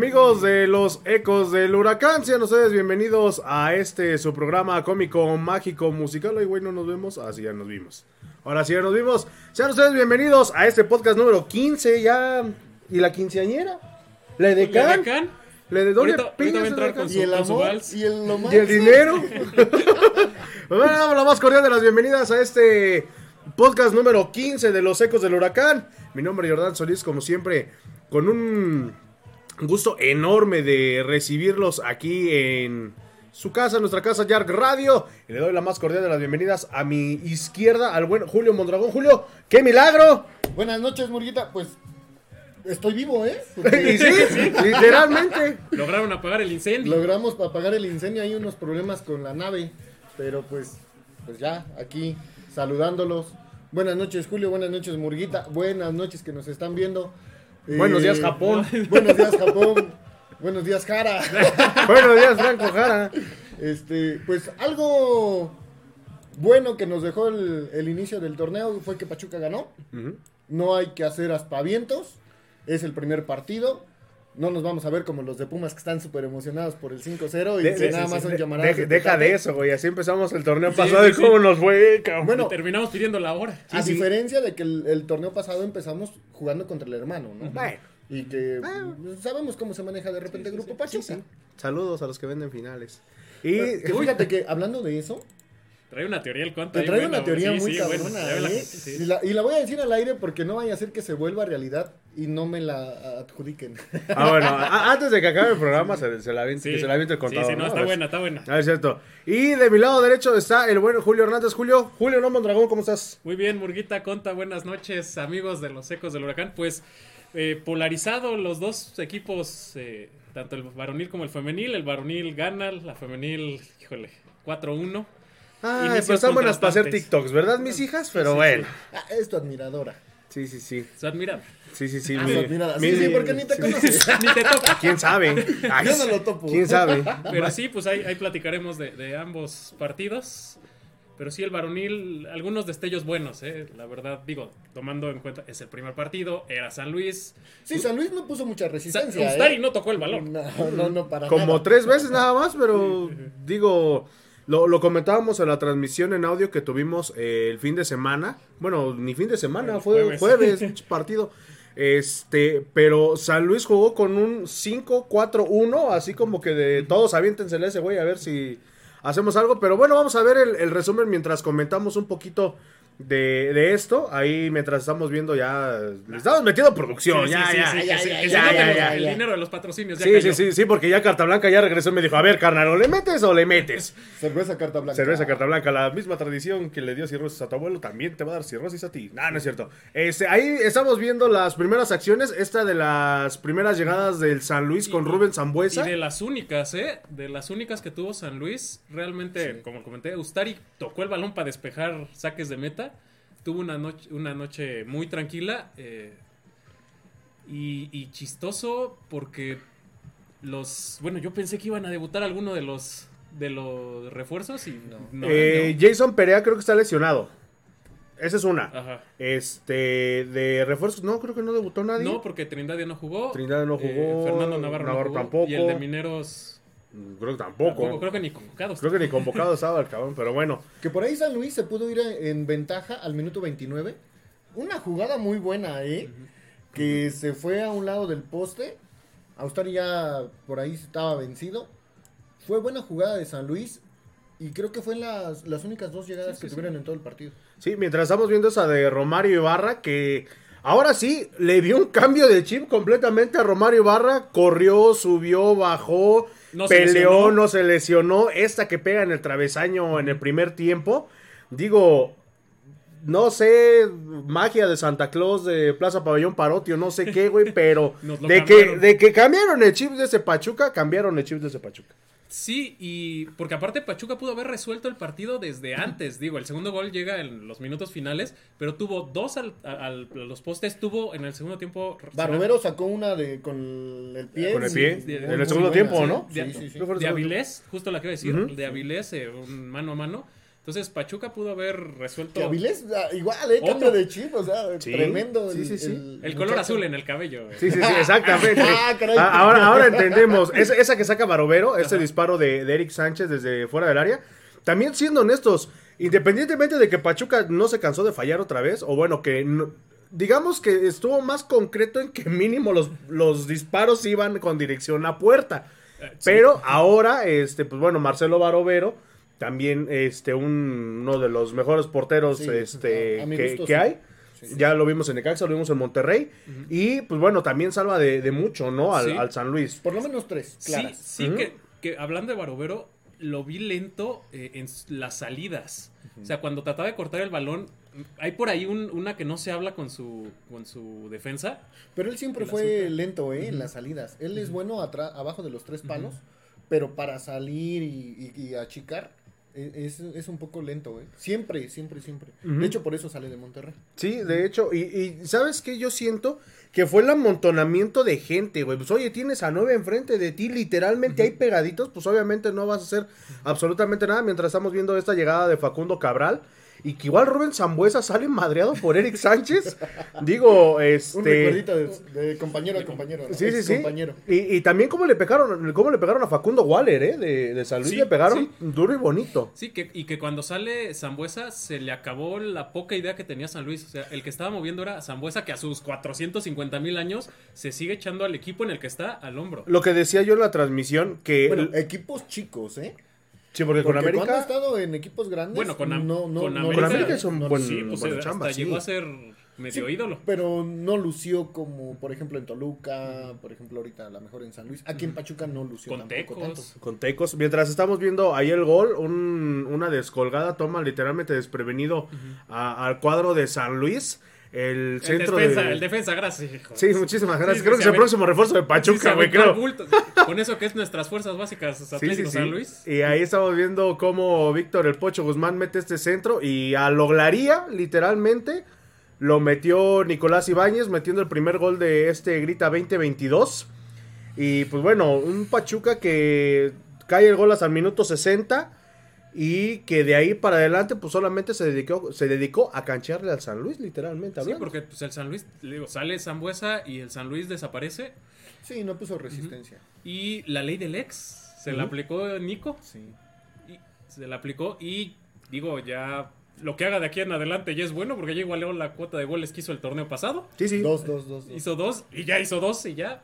Amigos de los ecos del huracán, sean ustedes bienvenidos a este su programa cómico, mágico, musical. Ay, güey, no nos vemos. Así ya nos vimos. Ahora sí ya nos vimos. Sean ustedes bienvenidos a este podcast número 15 ya. ¿Y la quinceañera? ¿La de Can? Can? ¿La de dónde Ahorita- ahorita va a entrar con Y el Con su amor vals. y el lo más. ¿Y el dinero? Pues bueno, damos la más cordial de las bienvenidas a este podcast número 15 de Los Ecos del Huracán. Mi nombre es Jordán Solís, como siempre, con un gusto enorme de recibirlos aquí en su casa, nuestra casa, Yark Radio. Y le doy la más cordial de las bienvenidas a mi izquierda, al buen Julio Mondragón. Julio, ¡qué milagro! Buenas noches, Murguita. Pues estoy vivo, ¿eh? y Porque sí, literalmente. Lograron apagar el incendio. logramos apagar el incendio. Hay unos problemas con la nave. Pero pues, pues ya, aquí saludándolos. Buenas noches, Julio. Buenas noches, Murguita. Buenas noches que nos están viendo. Eh, Buenos días, Japón. Buenos días, Japón. Buenos días, Jara. Buenos días, Franco Jara. Este, pues algo bueno que nos dejó el, el inicio del torneo fue que Pachuca ganó. No hay que hacer aspavientos. Es el primer partido. No nos vamos a ver como los de Pumas que están súper emocionados por el 5-0 y De- que de- nada sí, más son de- llamaradas. deja, de deja petate. de eso, güey. Así empezamos el torneo Sí, pasado sí, y sí. cómo nos fue, cabrón. Bueno, Y terminamos pidiendo la hora. a sí. diferencia de que el, el torneo pasado empezamos jugando contra el hermano, ¿no? Bueno. Y que sabemos cómo se maneja de repente el grupo Pachuca. Saludos a los que venden finales. Y Que fíjate que hablando de eso, Trae una teoría el cuento. Te buena, una teoría sí, muy sí, cabrona, ¿eh? sí. y, la, y la voy a decir al aire porque no vaya a ser que se vuelva realidad y no me la adjudiquen. Ah, bueno, a- antes de que acabe el programa, se, se la aviente, Sí. que se la aviente el Sí, contador. sí, no, ¿no? está buena, está buena. Ah, es cierto. Y de mi lado derecho está el buen Julio Hernández. Julio, Julio No Mondragón, ¿cómo estás? Muy bien, Murguita, Conta, buenas noches, amigos de los Ecos del Huracán. Pues eh, polarizado los dos equipos, eh, tanto el varonil como el femenil. El varonil gana, la femenil, híjole, 4-1. Inicios pues están buenas para hacer. TikToks, ¿verdad, mis hijas? Pero sí, bueno. Ah, es tu admiradora. Sí, sí, sí. Se admira. Sí, sí, sí. Ah, mi- Sí, sí, porque ni te sí. conoces. Ni te toca. ¿Quién sabe? Ay, Yo no lo topo. ¿Quién sabe? Pero sí, pues ahí, ahí platicaremos de, de ambos partidos. Pero sí, el varonil, algunos destellos buenos, ¿eh? La verdad, digo, tomando en cuenta, es el primer partido, era San Luis. Sí, San Luis no puso mucha resistencia. Ustari ¿eh? no tocó el balón. No, no, no, para Como nada. tres veces nada más, pero digo, lo, lo comentábamos en la transmisión en audio que tuvimos eh, el fin de semana. Bueno, ni fin de semana, fue jueves. partido. Este, pero San Luis jugó con un 5-4-1, así como que de todos aviéntensele a ese güey a ver si hacemos algo. Pero bueno, vamos a ver el, el resumen mientras comentamos un poquito de, de esto. Ahí mientras estamos viendo ya, le estamos metiendo producción, Sí, ya, sí, ya. sí, sí, el ya. dinero de los patrocinios. ya Sí, cayó. sí, sí, sí, porque ya Carta Blanca ya regresó y me dijo, a ver, carnal, ¿o le metes o le metes? Cerveza carta blanca. Cerveza Carta Blanca, la misma tradición que le dio cirrosis a tu abuelo, también te va a dar cirrosis a ti. No, no es cierto. Este, ahí estamos viendo las primeras acciones, esta de las primeras llegadas del San Luis con Y- Rubén Y Zambuesa. de las únicas, ¿eh? De las únicas que tuvo San Luis, realmente, como comenté, Ustari tocó el balón para despejar saques de meta. Tuvo una noche, una noche muy tranquila eh, y, y chistoso porque los... Bueno, yo pensé que iban a debutar alguno de los de los refuerzos y no. no, Eh, no. Jason Perea creo que está lesionado. Esa es una. Ajá. Este, de refuerzos, no, creo que no debutó nadie. No, porque Trinidad ya no jugó. Trinidad no jugó, Fernando Navarro, no Navarro jugó, tampoco. Y el de Mineros Creo que tampoco. tampoco. Creo que ni convocados. Creo que ni convocado estaba el cabrón, pero bueno. Que por ahí San Luis se pudo ir en ventaja al minuto 29. Una jugada muy buena, ¿eh? Que se fue a un lado del poste. Austari ya por ahí estaba vencido. Fue buena jugada de San Luis. Y creo que fue las, las únicas dos llegadas Sí, que sí, tuvieron en todo el partido. Sí, mientras estamos viendo esa de Romario Ibarra, que ahora sí le dio un cambio de chip completamente a Romario Ibarra. Corrió, subió, bajó, No se peleó, lesionó. no se lesionó. Esta que pega en el travesaño en el primer tiempo. Digo, no sé, magia de Santa Claus de Plaza Pabellón Parotio, no sé qué, güey, pero de que, de que cambiaron el chip de ese Pachuca, cambiaron el chip de ese Pachuca. Sí, y porque aparte Pachuca pudo haber resuelto el partido desde antes. Digo, el segundo gol llega en los minutos finales, pero tuvo dos al, al- a los postes. Tuvo en el segundo tiempo. Barbero sacó una de con el pie. Con el pie, en el segundo buena, tiempo, sí. ¿no? Sí, De, sí, sí. De Avilés, justo la que iba a decir, de Avilés, eh, un mano a mano. Entonces Pachuca pudo haber resuelto Que Avilés, ah, igual, ¿eh? Otro. Cambio de chip, o sea, Sí, tremendo. sí, sí, sí. el color azul en el cabello. Sí, sí, sí, exactamente. Ah, caray. A- ahora, ahora entendemos. Es- esa que saca Barovero, ese disparo de, de Eric Sánchez desde fuera del área. También siendo honestos, independientemente de que Pachuca no se cansó de fallar otra vez, o bueno, que no- digamos que estuvo más concreto en que mínimo los, los disparos iban con dirección a puerta. Eh, sí. Pero ahora, este, pues bueno, Marcelo Barovero, también este, un- uno de los mejores porteros Sí, este, que, gusto, que sí. hay. Sí. Ya lo vimos en Necaxa, lo vimos en Monterrey. Y pues bueno, también salva de, de mucho, ¿no? Al, Sí. al San Luis. Por lo menos tres, Sí, sí que, que hablando de Barovero, lo vi lento eh, en las salidas. O sea, cuando trataba de cortar el balón, hay por ahí un- una que no se habla con su, con su defensa. Pero él siempre fue lento, ¿eh? En las salidas. Él es bueno atrás, abajo de los tres palos, pero para salir y, y- y achicar es, es un poco lento, ¿eh? Siempre, siempre, siempre. De hecho, por eso sale de Monterrey. Sí, de hecho, y, y ¿sabes qué? Yo siento que fue el amontonamiento de gente, güey. Pues oye, tienes a nueve enfrente de ti, literalmente ahí pegaditos, pues obviamente no vas a hacer absolutamente nada mientras estamos viendo esta llegada de Facundo Cabral. Y que igual Rubén Zambuesa sale madreado por Eric Sánchez. Digo, este. Un recuerdito de, de compañero a compañero. ¿no? Sí, sí, sí. compañero. Y, y también cómo le pegaron, cómo le pegaron a Facundo Waller, ¿eh? De, de San Luis Sí, le pegaron sí. duro y bonito. Sí, que, y que cuando sale Zambuesa se le acabó la poca idea que tenía San Luis. O sea, el que estaba moviendo era Zambuesa, que a sus 450 mil años se sigue echando al equipo en el que está al hombro. Lo que decía yo en la transmisión, que. Bueno, equipos chicos, ¿eh? Sí, porque, con ha América. estado en equipos grandes. Bueno, con no, no, con no- América- Con América es un no- buen- Sí, pues buena eh, chamba, hasta sí. llegó a ser medio Sí, ídolo. Pero no lució como, por ejemplo, en Toluca, por ejemplo, ahorita a lo mejor en San Luis. Aquí en Pachuca no lució Con tampoco tanto. Tecos. Con Tecos. Mientras estamos viendo ahí el gol, un- una descolgada toma literalmente desprevenido a- al cuadro de San Luis. El El centro defensa, de. el defensa, gracias. hijo. Sí, muchísimas gracias. Sí, creo que es el próximo refuerzo de Pachuca, güey, creo. Con eso que es nuestras fuerzas básicas Atlético. San Luis. Y ahí estamos viendo cómo Víctor el Pocho Guzmán mete este centro y a Loglaría, literalmente, lo metió Nicolás Ibáñez, metiendo el primer gol de este Grita 2022. Y pues bueno, un Pachuca que cae el gol hasta el minuto 60 y que de ahí para adelante pues solamente se dedicó, se dedicó a canchearle al San Luis, literalmente Sí, porque pues, el San Luis, le digo, sale Zambuesa y el San Luis desaparece. Sí, no puso resistencia. Y la ley del ex se la aplicó Nico. Sí. Y se la aplicó y digo, ya lo que haga de aquí en adelante ya es bueno porque ya igualó la cuota de goles que hizo el torneo pasado. Sí, sí. Dos, dos, dos. dos. Hizo dos y ya hizo dos y ya,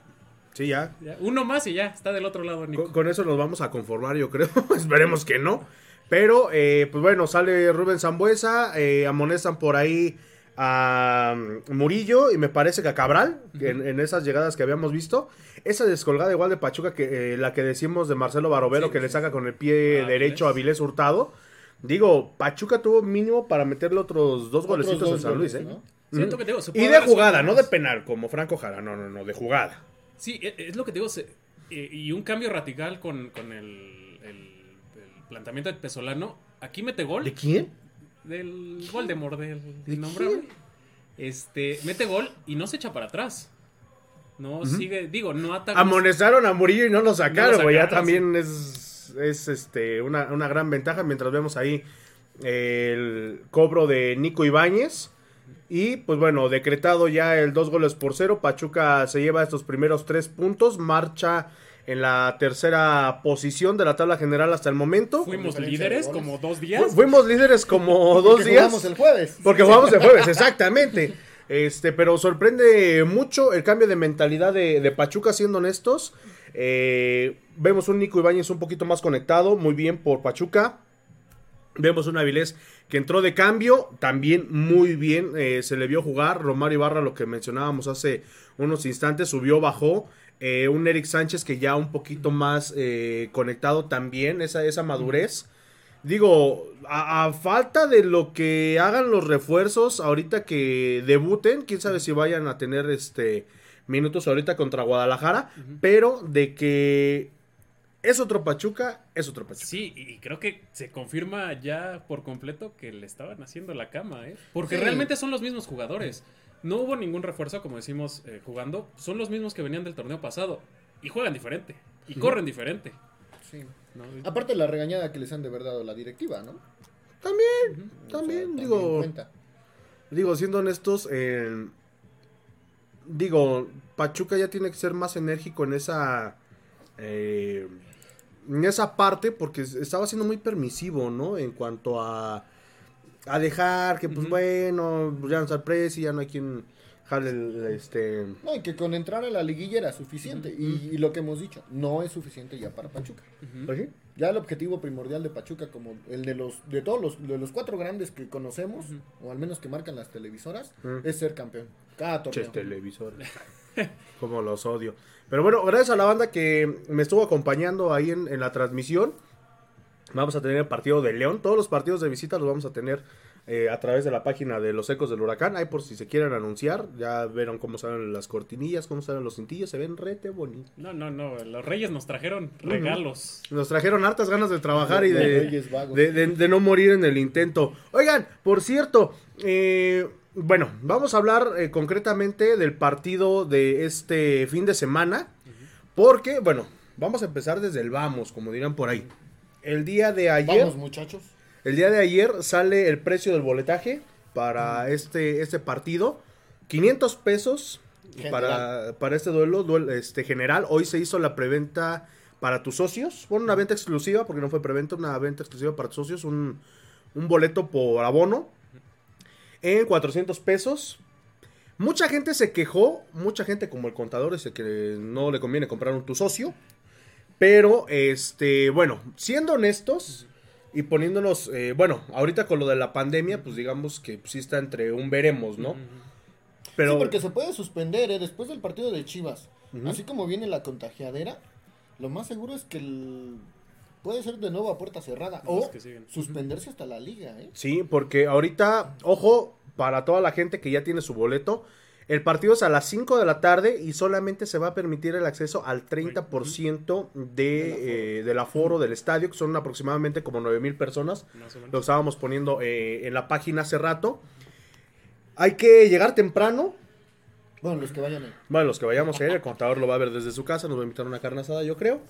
Sí, ya. ya. Uno más y ya está del otro lado Nico. Con, con eso nos vamos a conformar, yo creo. Esperemos que no. Pero, eh, pues bueno, sale Rubén Zambuesa, eh, amonestan por ahí a Murillo y me parece que a Cabral, en, en esas llegadas que habíamos visto. Esa descolgada igual de Pachuca, que eh, la que decimos de Marcelo Barovero, Sí, que sí, le saca con el pie derecho a Avilés. Vilés Hurtado. Digo, Pachuca tuvo mínimo para meterle otros dos Otros golecitos dos a San Luis, goles, ¿eh? ¿no? Siento que te digo, se Y de jugada, no de penal, como Franco Jara. No, no, no, de jugada. Sí, e- es lo que te digo. se- y un cambio radical con, con el- el planteamiento de Pesolano. Aquí mete gol. ¿De quién? Del Voldemort, del ¿De innombrable. Este, mete gol y no se echa para atrás. No sigue, digo, no ataca. Amonestaron a Murillo y no lo sacaron, No güey. ya también es, es este, una, una gran ventaja mientras vemos ahí el cobro de Nico Ibáñez. Y pues bueno, decretado ya el dos goles por cero. Pachuca se lleva estos primeros tres puntos. Marcha en la tercera posición de la tabla general hasta el momento. Fuimos líderes como dos Fu- días. Fuimos líderes como dos Porque días. jugamos el jueves. Porque jugamos el jueves, exactamente. Este, pero sorprende mucho el cambio de mentalidad de, de Pachuca, siendo honestos. Eh, vemos un Nico Ibáñez un poquito más conectado, muy bien por Pachuca. Vemos un Avilés que entró de cambio, también muy bien, eh, se le vio jugar. Romario Ibarra, lo que mencionábamos hace unos instantes, subió, bajó. Eh, un Eric Sánchez que ya un poquito más eh, conectado también, esa, esa madurez. Digo, a, a falta de lo que hagan los refuerzos ahorita que debuten, quién sabe si vayan a tener este minutos ahorita contra Guadalajara, pero de que es otro Pachuca, es otro Pachuca. Sí, y creo que se confirma ya por completo que le estaban haciendo la cama, ¿eh? Porque Sí. realmente son los mismos jugadores. No hubo ningún refuerzo, como decimos, eh, jugando. Son los mismos que venían del torneo pasado. Y juegan diferente. Y corren diferente. Sí. ¿no? Aparte la regañada que les han de haber dado la directiva, ¿no? También, O sea, también, digo, cuenta. digo, siendo honestos, eh, digo, Pachuca ya tiene que ser más enérgico en esa, eh, en esa parte, porque es- estaba siendo muy permisivo, ¿no? En cuanto a, a dejar que, pues bueno, ya no está el precio, ya no hay quien jale el, este... No, y que con entrar a la liguilla era suficiente. y, y lo que hemos dicho, no es suficiente ya para Pachuca. ¿pues sí? Ya el objetivo primordial de Pachuca, como el de los de todos los, de los cuatro grandes que conocemos, o al menos que marcan las televisoras, es ser campeón. Cada torneo. Ches televisores. Como los odio. Pero bueno, gracias a la banda que me estuvo acompañando ahí en, en la transmisión. Vamos a tener el partido de León. Todos los partidos de visita los vamos a tener eh, a través de la página de los ecos del huracán. Ahí por si se quieren anunciar. Ya vieron cómo salen las cortinillas, cómo salen los cintillos. Se ven rete bonitos. No, no, no. Los Reyes nos trajeron regalos. Nos trajeron hartas ganas de trabajar y Los de, Reyes vagos. de, de- de no morir en el intento. Oigan, por cierto, eh, bueno, vamos a hablar eh, concretamente del partido de este fin de semana. Porque, bueno, vamos a empezar desde el vamos, como dirán por ahí. El día de ayer, Vamos, muchachos. el día de ayer sale el precio del boletaje para este, este partido. 500 pesos para, para este duelo, duel- este general. Hoy se hizo la preventa para tus socios. Bueno, una venta exclusiva, porque no fue preventa, una venta exclusiva para tus socios. Un, un boleto por abono en 400 pesos. Mucha gente se quejó, mucha gente como el contador dice que no le conviene comprar un tu socio. Pero, este, bueno, siendo honestos y poniéndonos, eh, bueno, ahorita con lo de la pandemia, pues digamos que sí está entre un veremos, ¿no? Pero, Sí, porque se puede suspender, ¿eh? Después del partido de Chivas. Así como viene la contagiadera, lo más seguro es que el- puede ser de nuevo a puerta cerrada. O suspenderse hasta la liga, ¿eh? sí, porque ahorita, ojo, para toda la gente que ya tiene su boleto, el partido es a las 5 de la tarde y solamente se va a permitir el acceso al 30% de, eh, del aforo del estadio, que son aproximadamente como 9 mil personas. Más o menos. Lo estábamos poniendo eh, en la página hace rato. Hay que llegar temprano. Bueno, los que vayan ahí. Bueno, los que vayamos a ir, el contador lo va a ver desde su casa, nos va a invitar a una carne asada, yo creo.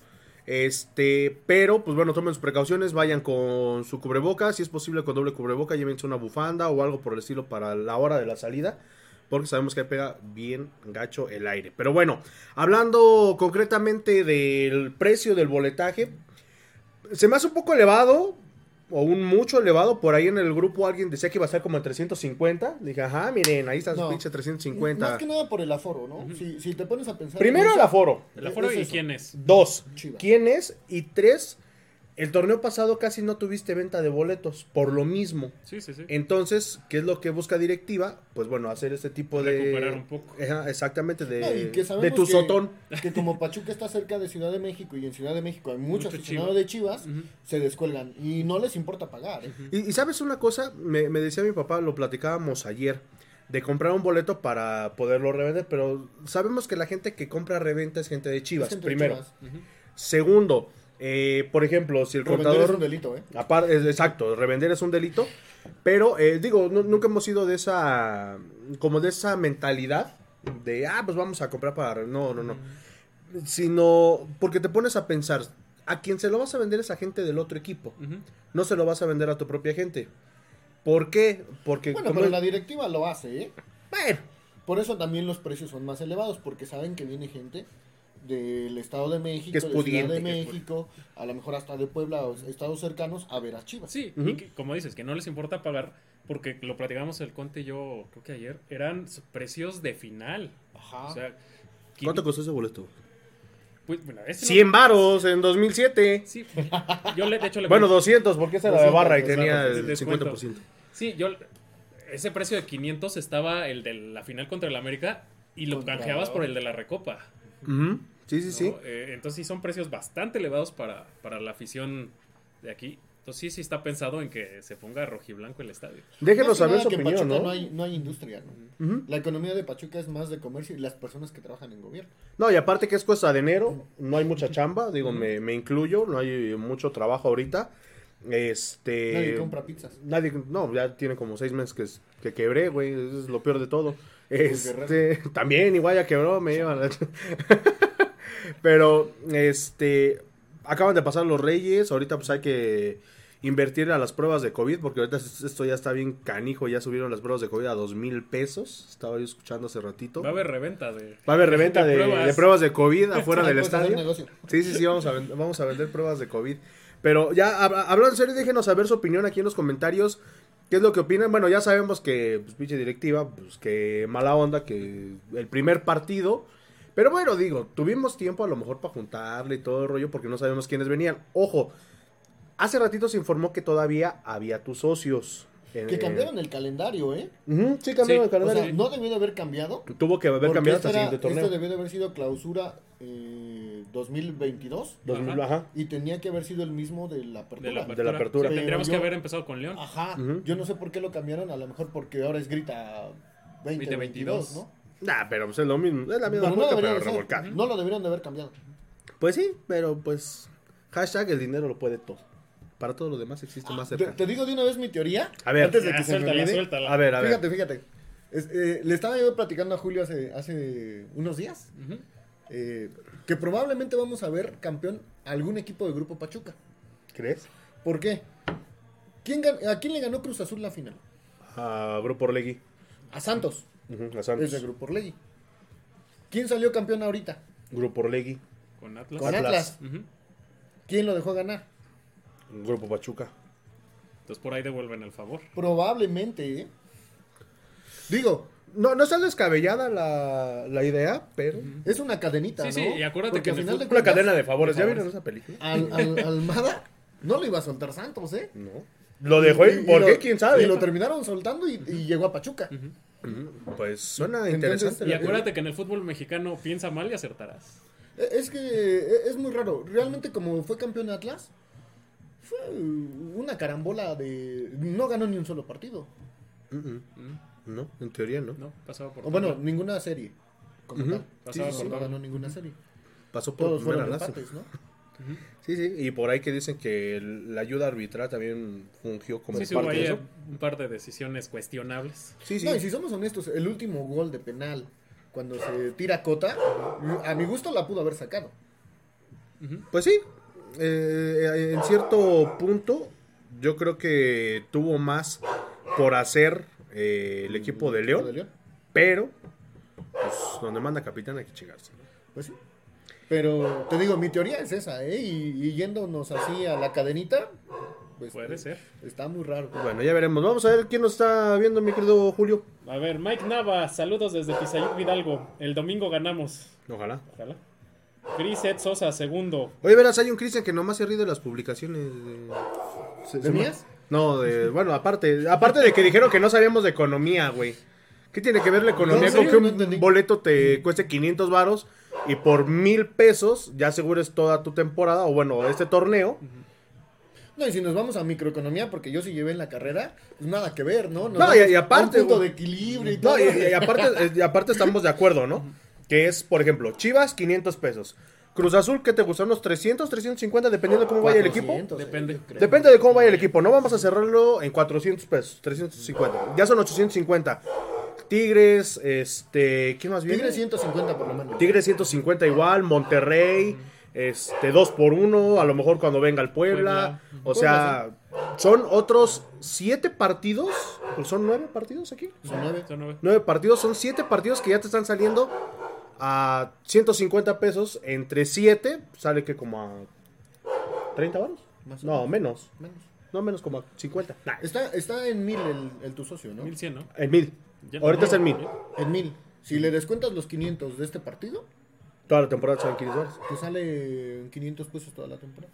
Este, pero pues bueno, tomen sus precauciones, vayan con su cubreboca, si es posible con doble cubreboca, llévense una bufanda o algo por el estilo para la hora de la salida, porque sabemos que pega bien gacho el aire. Pero bueno, hablando concretamente del precio del boletaje, se me hace un poco elevado, o un mucho elevado, por ahí en el grupo alguien decía que iba a ser como en 350, dije, ajá, miren, ahí está su No. pinche 350. Más que nada por el aforo, ¿no? si, si te pones a pensar. Primero el aforo. ¿El aforo Es y eso. quién es? Dos, Chivas. ¿quién es? Y tres, el torneo pasado casi no tuviste venta de boletos, por lo mismo. Sí, sí, sí. Entonces, ¿qué es lo que busca directiva? Pues bueno, hacer este tipo de... Recuperar un poco. Exactamente, de, No, y que de tu que- sotón. Que como Pachuca está cerca de Ciudad de México y en Ciudad de México hay muchos Mucho aficionados Chivas. de Chivas, se descuelgan y no les importa pagar. ¿eh? Y, y sabes una cosa, me, me decía mi papá, lo platicábamos ayer, de comprar un boleto para poderlo revender, pero sabemos que la gente que compra reventa es gente de Chivas, de primero. Segundo, eh, por ejemplo, si el Revender contador... es un delito, ¿eh? Apar- es- exacto, revender es un delito. Pero, eh, digo, nu- nunca hemos sido de esa, como de esa mentalidad de, ah, pues vamos a comprar para... re-". No, no, no. Sino, porque te pones a pensar, a quien se lo vas a vender es a gente del otro equipo. No se lo vas a vender a tu propia gente. ¿Por qué? Porque... Bueno, como- pero la directiva lo hace, ¿eh? Bueno, Por eso también los precios son más elevados, porque saben que viene gente del Estado de México, Que es de Ciudad pudiente, de que es México, a lo mejor hasta de Puebla o estados cercanos a ver a Chivas. Sí, y que, como dices, que no les importa pagar, porque lo platicamos el Conte y yo, creo que ayer, eran precios de final. Ajá. O sea, ¿cuánto costó ese boleto? pues, bueno, ese no- 100 varos en 2007. Sí, yo le, de hecho le Bueno, con- 200, porque esa era la de 200, barra y tenía el descuento. 50%. Sí, yo ese precio de 500 estaba el de la final contra el América y lo Contra- canjeabas por el de la Recopa. Ujú. Sí, sí, ¿no? sí. Eh, entonces sí son precios bastante elevados para, para la afición de aquí. Entonces sí, sí está pensado en que se ponga rojiblanco el estadio. Déjenos saber su que en opinión, Pachuca ¿no? no hay, no hay industria, ¿no? La economía de Pachuca es más de comercio y las personas que trabajan en gobierno. No, y aparte que es cuesta de enero, no hay mucha chamba, digo, me, me incluyo, no hay mucho trabajo ahorita. Este. Nadie compra pizzas. Nadie, no, ya tiene como seis meses que, que quebré, güey, eso es lo peor de todo. Este, también igual ya quebró, me llevan. la- Pero, este, acaban de pasar los Reyes, ahorita pues hay que invertir a las pruebas de COVID, porque ahorita esto ya está bien canijo, ya subieron las pruebas de COVID a dos mil pesos. Estaba yo escuchando hace ratito. Va a haber reventa de. Va a haber reventa de, de pruebas. de pruebas de COVID afuera del estadio. Sí, sí, sí, vamos a, vamos a vender pruebas de COVID. Pero ya, hab- hablando en serio, déjenos saber su opinión aquí en los comentarios. ¿Qué es lo que opinan? Bueno, ya sabemos que, pues, pinche directiva, pues, que mala onda, que el primer partido. Pero bueno, digo, tuvimos tiempo a lo mejor para juntarle y todo el rollo porque no sabemos quiénes venían. Ojo, hace ratito se informó que todavía había tus socios. en- Que cambiaron el calendario, ¿eh? Sí, cambiaron Sí, el O calendario. sea, no debió de haber cambiado. Tuvo que haber cambiado hasta el siguiente torneo. Este debió de haber sido clausura eh, 2022 2000, Ajá. y tenía que haber sido el mismo de la apertura. De la apertura. De la apertura. Sí, tendríamos que haber empezado con León. Ajá. Yo no sé por qué lo cambiaron, a lo mejor porque ahora es grita 2022, 2022, ¿no? Nah, pero pues es lo mismo, es la misma Pero no pero revolcada. No lo deberían de haber cambiado. Pues sí, pero pues hashtag el dinero lo puede todo. Para todo lo demás existe más Te, cerca. te digo de una vez mi teoría. A ver. antes de Ya, que se me suéltala, olvide. suéltala. A ver, a ver. Fíjate, fíjate. Es- eh, le estaba yo platicando a Julio hace, hace unos días eh, que probablemente vamos a ver campeón algún equipo de Grupo Pachuca. ¿Crees? ¿Por qué? ¿Quién gan- ¿A quién le ganó Cruz Azul la final? A Grupo Orlegui. A Santos. Ujú, a Es de Grupo Orlegui. ¿Quién salió campeón ahorita? Grupo Orlegui. Con Atlas. Con Atlas. Atlas. Ujú. ¿Quién lo dejó ganar? Grupo Pachuca. Entonces por ahí devuelven el favor. Probablemente, ¿eh? Digo, No, no está descabellada la, la idea, pero... es una cadenita, Sí, ¿no? sí, y acuérdate Porque que al final de Una cadena de favores. ¿Ya vieron esa película? Al, al- Almada no lo iba a soltar Santos, ¿eh? No. Lo dejó Y- ir. y ¿Por lo- qué? ¿Quién sabe? Y lo terminaron soltando y, y llegó a Pachuca. Ujú, Pues suena Entonces, interesante. Y acuérdate que en el fútbol mexicano piensa mal y acertarás. Eh, Es que eh, es muy raro. Realmente como fue campeón Atlas, fue una carambola de... No ganó ni un solo partido. Mm. No, en teoría no. No, pasaba por O bueno, ninguna serie. Como Ujú. tal. Pasaba Sí, por sí, no todo. ganó ninguna serie. Pasó por Todos fueron empates, ¿no? Sí, sí. Y por ahí que dicen que el- la ayuda arbitral también fungió como Sí, sí, parte hubo de ahí eso. un par de decisiones cuestionables. Sí, sí. No, y si somos honestos, el último gol de penal, cuando se tira Cota, a mi gusto la pudo haber sacado. Pues sí, eh, en cierto punto yo creo que tuvo más por hacer eh, el equipo de León, De León. pero pues, donde manda capitán hay que chingarse. ¿no? Pues sí. Pero te digo, mi teoría es esa, ¿eh? Y, y yéndonos así a la cadenita, pues Puede eh, ser. está muy raro. Bueno, ya veremos. Vamos a ver quién nos está viendo, mi querido Julio. A ver, Mike Nava, saludos desde Tizayuc Hidalgo. El domingo ganamos. Ojalá. Ojalá. Chris Ed Sosa, segundo. Oye, verás, hay un Cristian que nomás se ríe de las publicaciones. De, se- ¿De se- mías? No, de, bueno, aparte, aparte de que dijeron que no sabíamos de economía, güey. ¿Qué tiene que ver la economía No, con que un boleto te cueste 500 varos y por mil pesos ya asegures toda tu temporada o bueno, este torneo? No, y si nos vamos a microeconomía, porque yo sí llevé en la carrera, pues nada que ver, ¿no? Nos No, y- y aparte, un punto de equilibrio y No, todo. y, y aparte, y aparte estamos de acuerdo, ¿no? Que es, por ejemplo, Chivas, 500 pesos. Cruz Azul, ¿qué te gusta? ¿Unos 300, 350? Dependiendo de cómo vaya el equipo. 400, eh, Depende. Depende de cómo vaya el equipo. No vamos a cerrarlo en 400 pesos, 350. Ya son 850. Tigres, este, ¿quién más viene? Tigre 150 por lo menos. Tigres 150 igual, Monterrey, este, 2 por 1 a lo mejor cuando venga el Puebla. Puebla. O sea, son otros 7 partidos, pues son 9 partidos aquí. Son nueve. Son nueve. 9 partidos, son 7 partidos que ya te están saliendo a 150 pesos. Entre 7 sale que como a 30 varos. Más No, menos. Menos. No, menos como a 50. Nah, Está, está en mil el, el tu socio, ¿no? 1100, ¿no? en 1000. Ahorita está en 1000. En mil. Si le descuentas los 500 de este partido, Toda la temporada son 500 dólares. te sale en 500 pesos toda la temporada.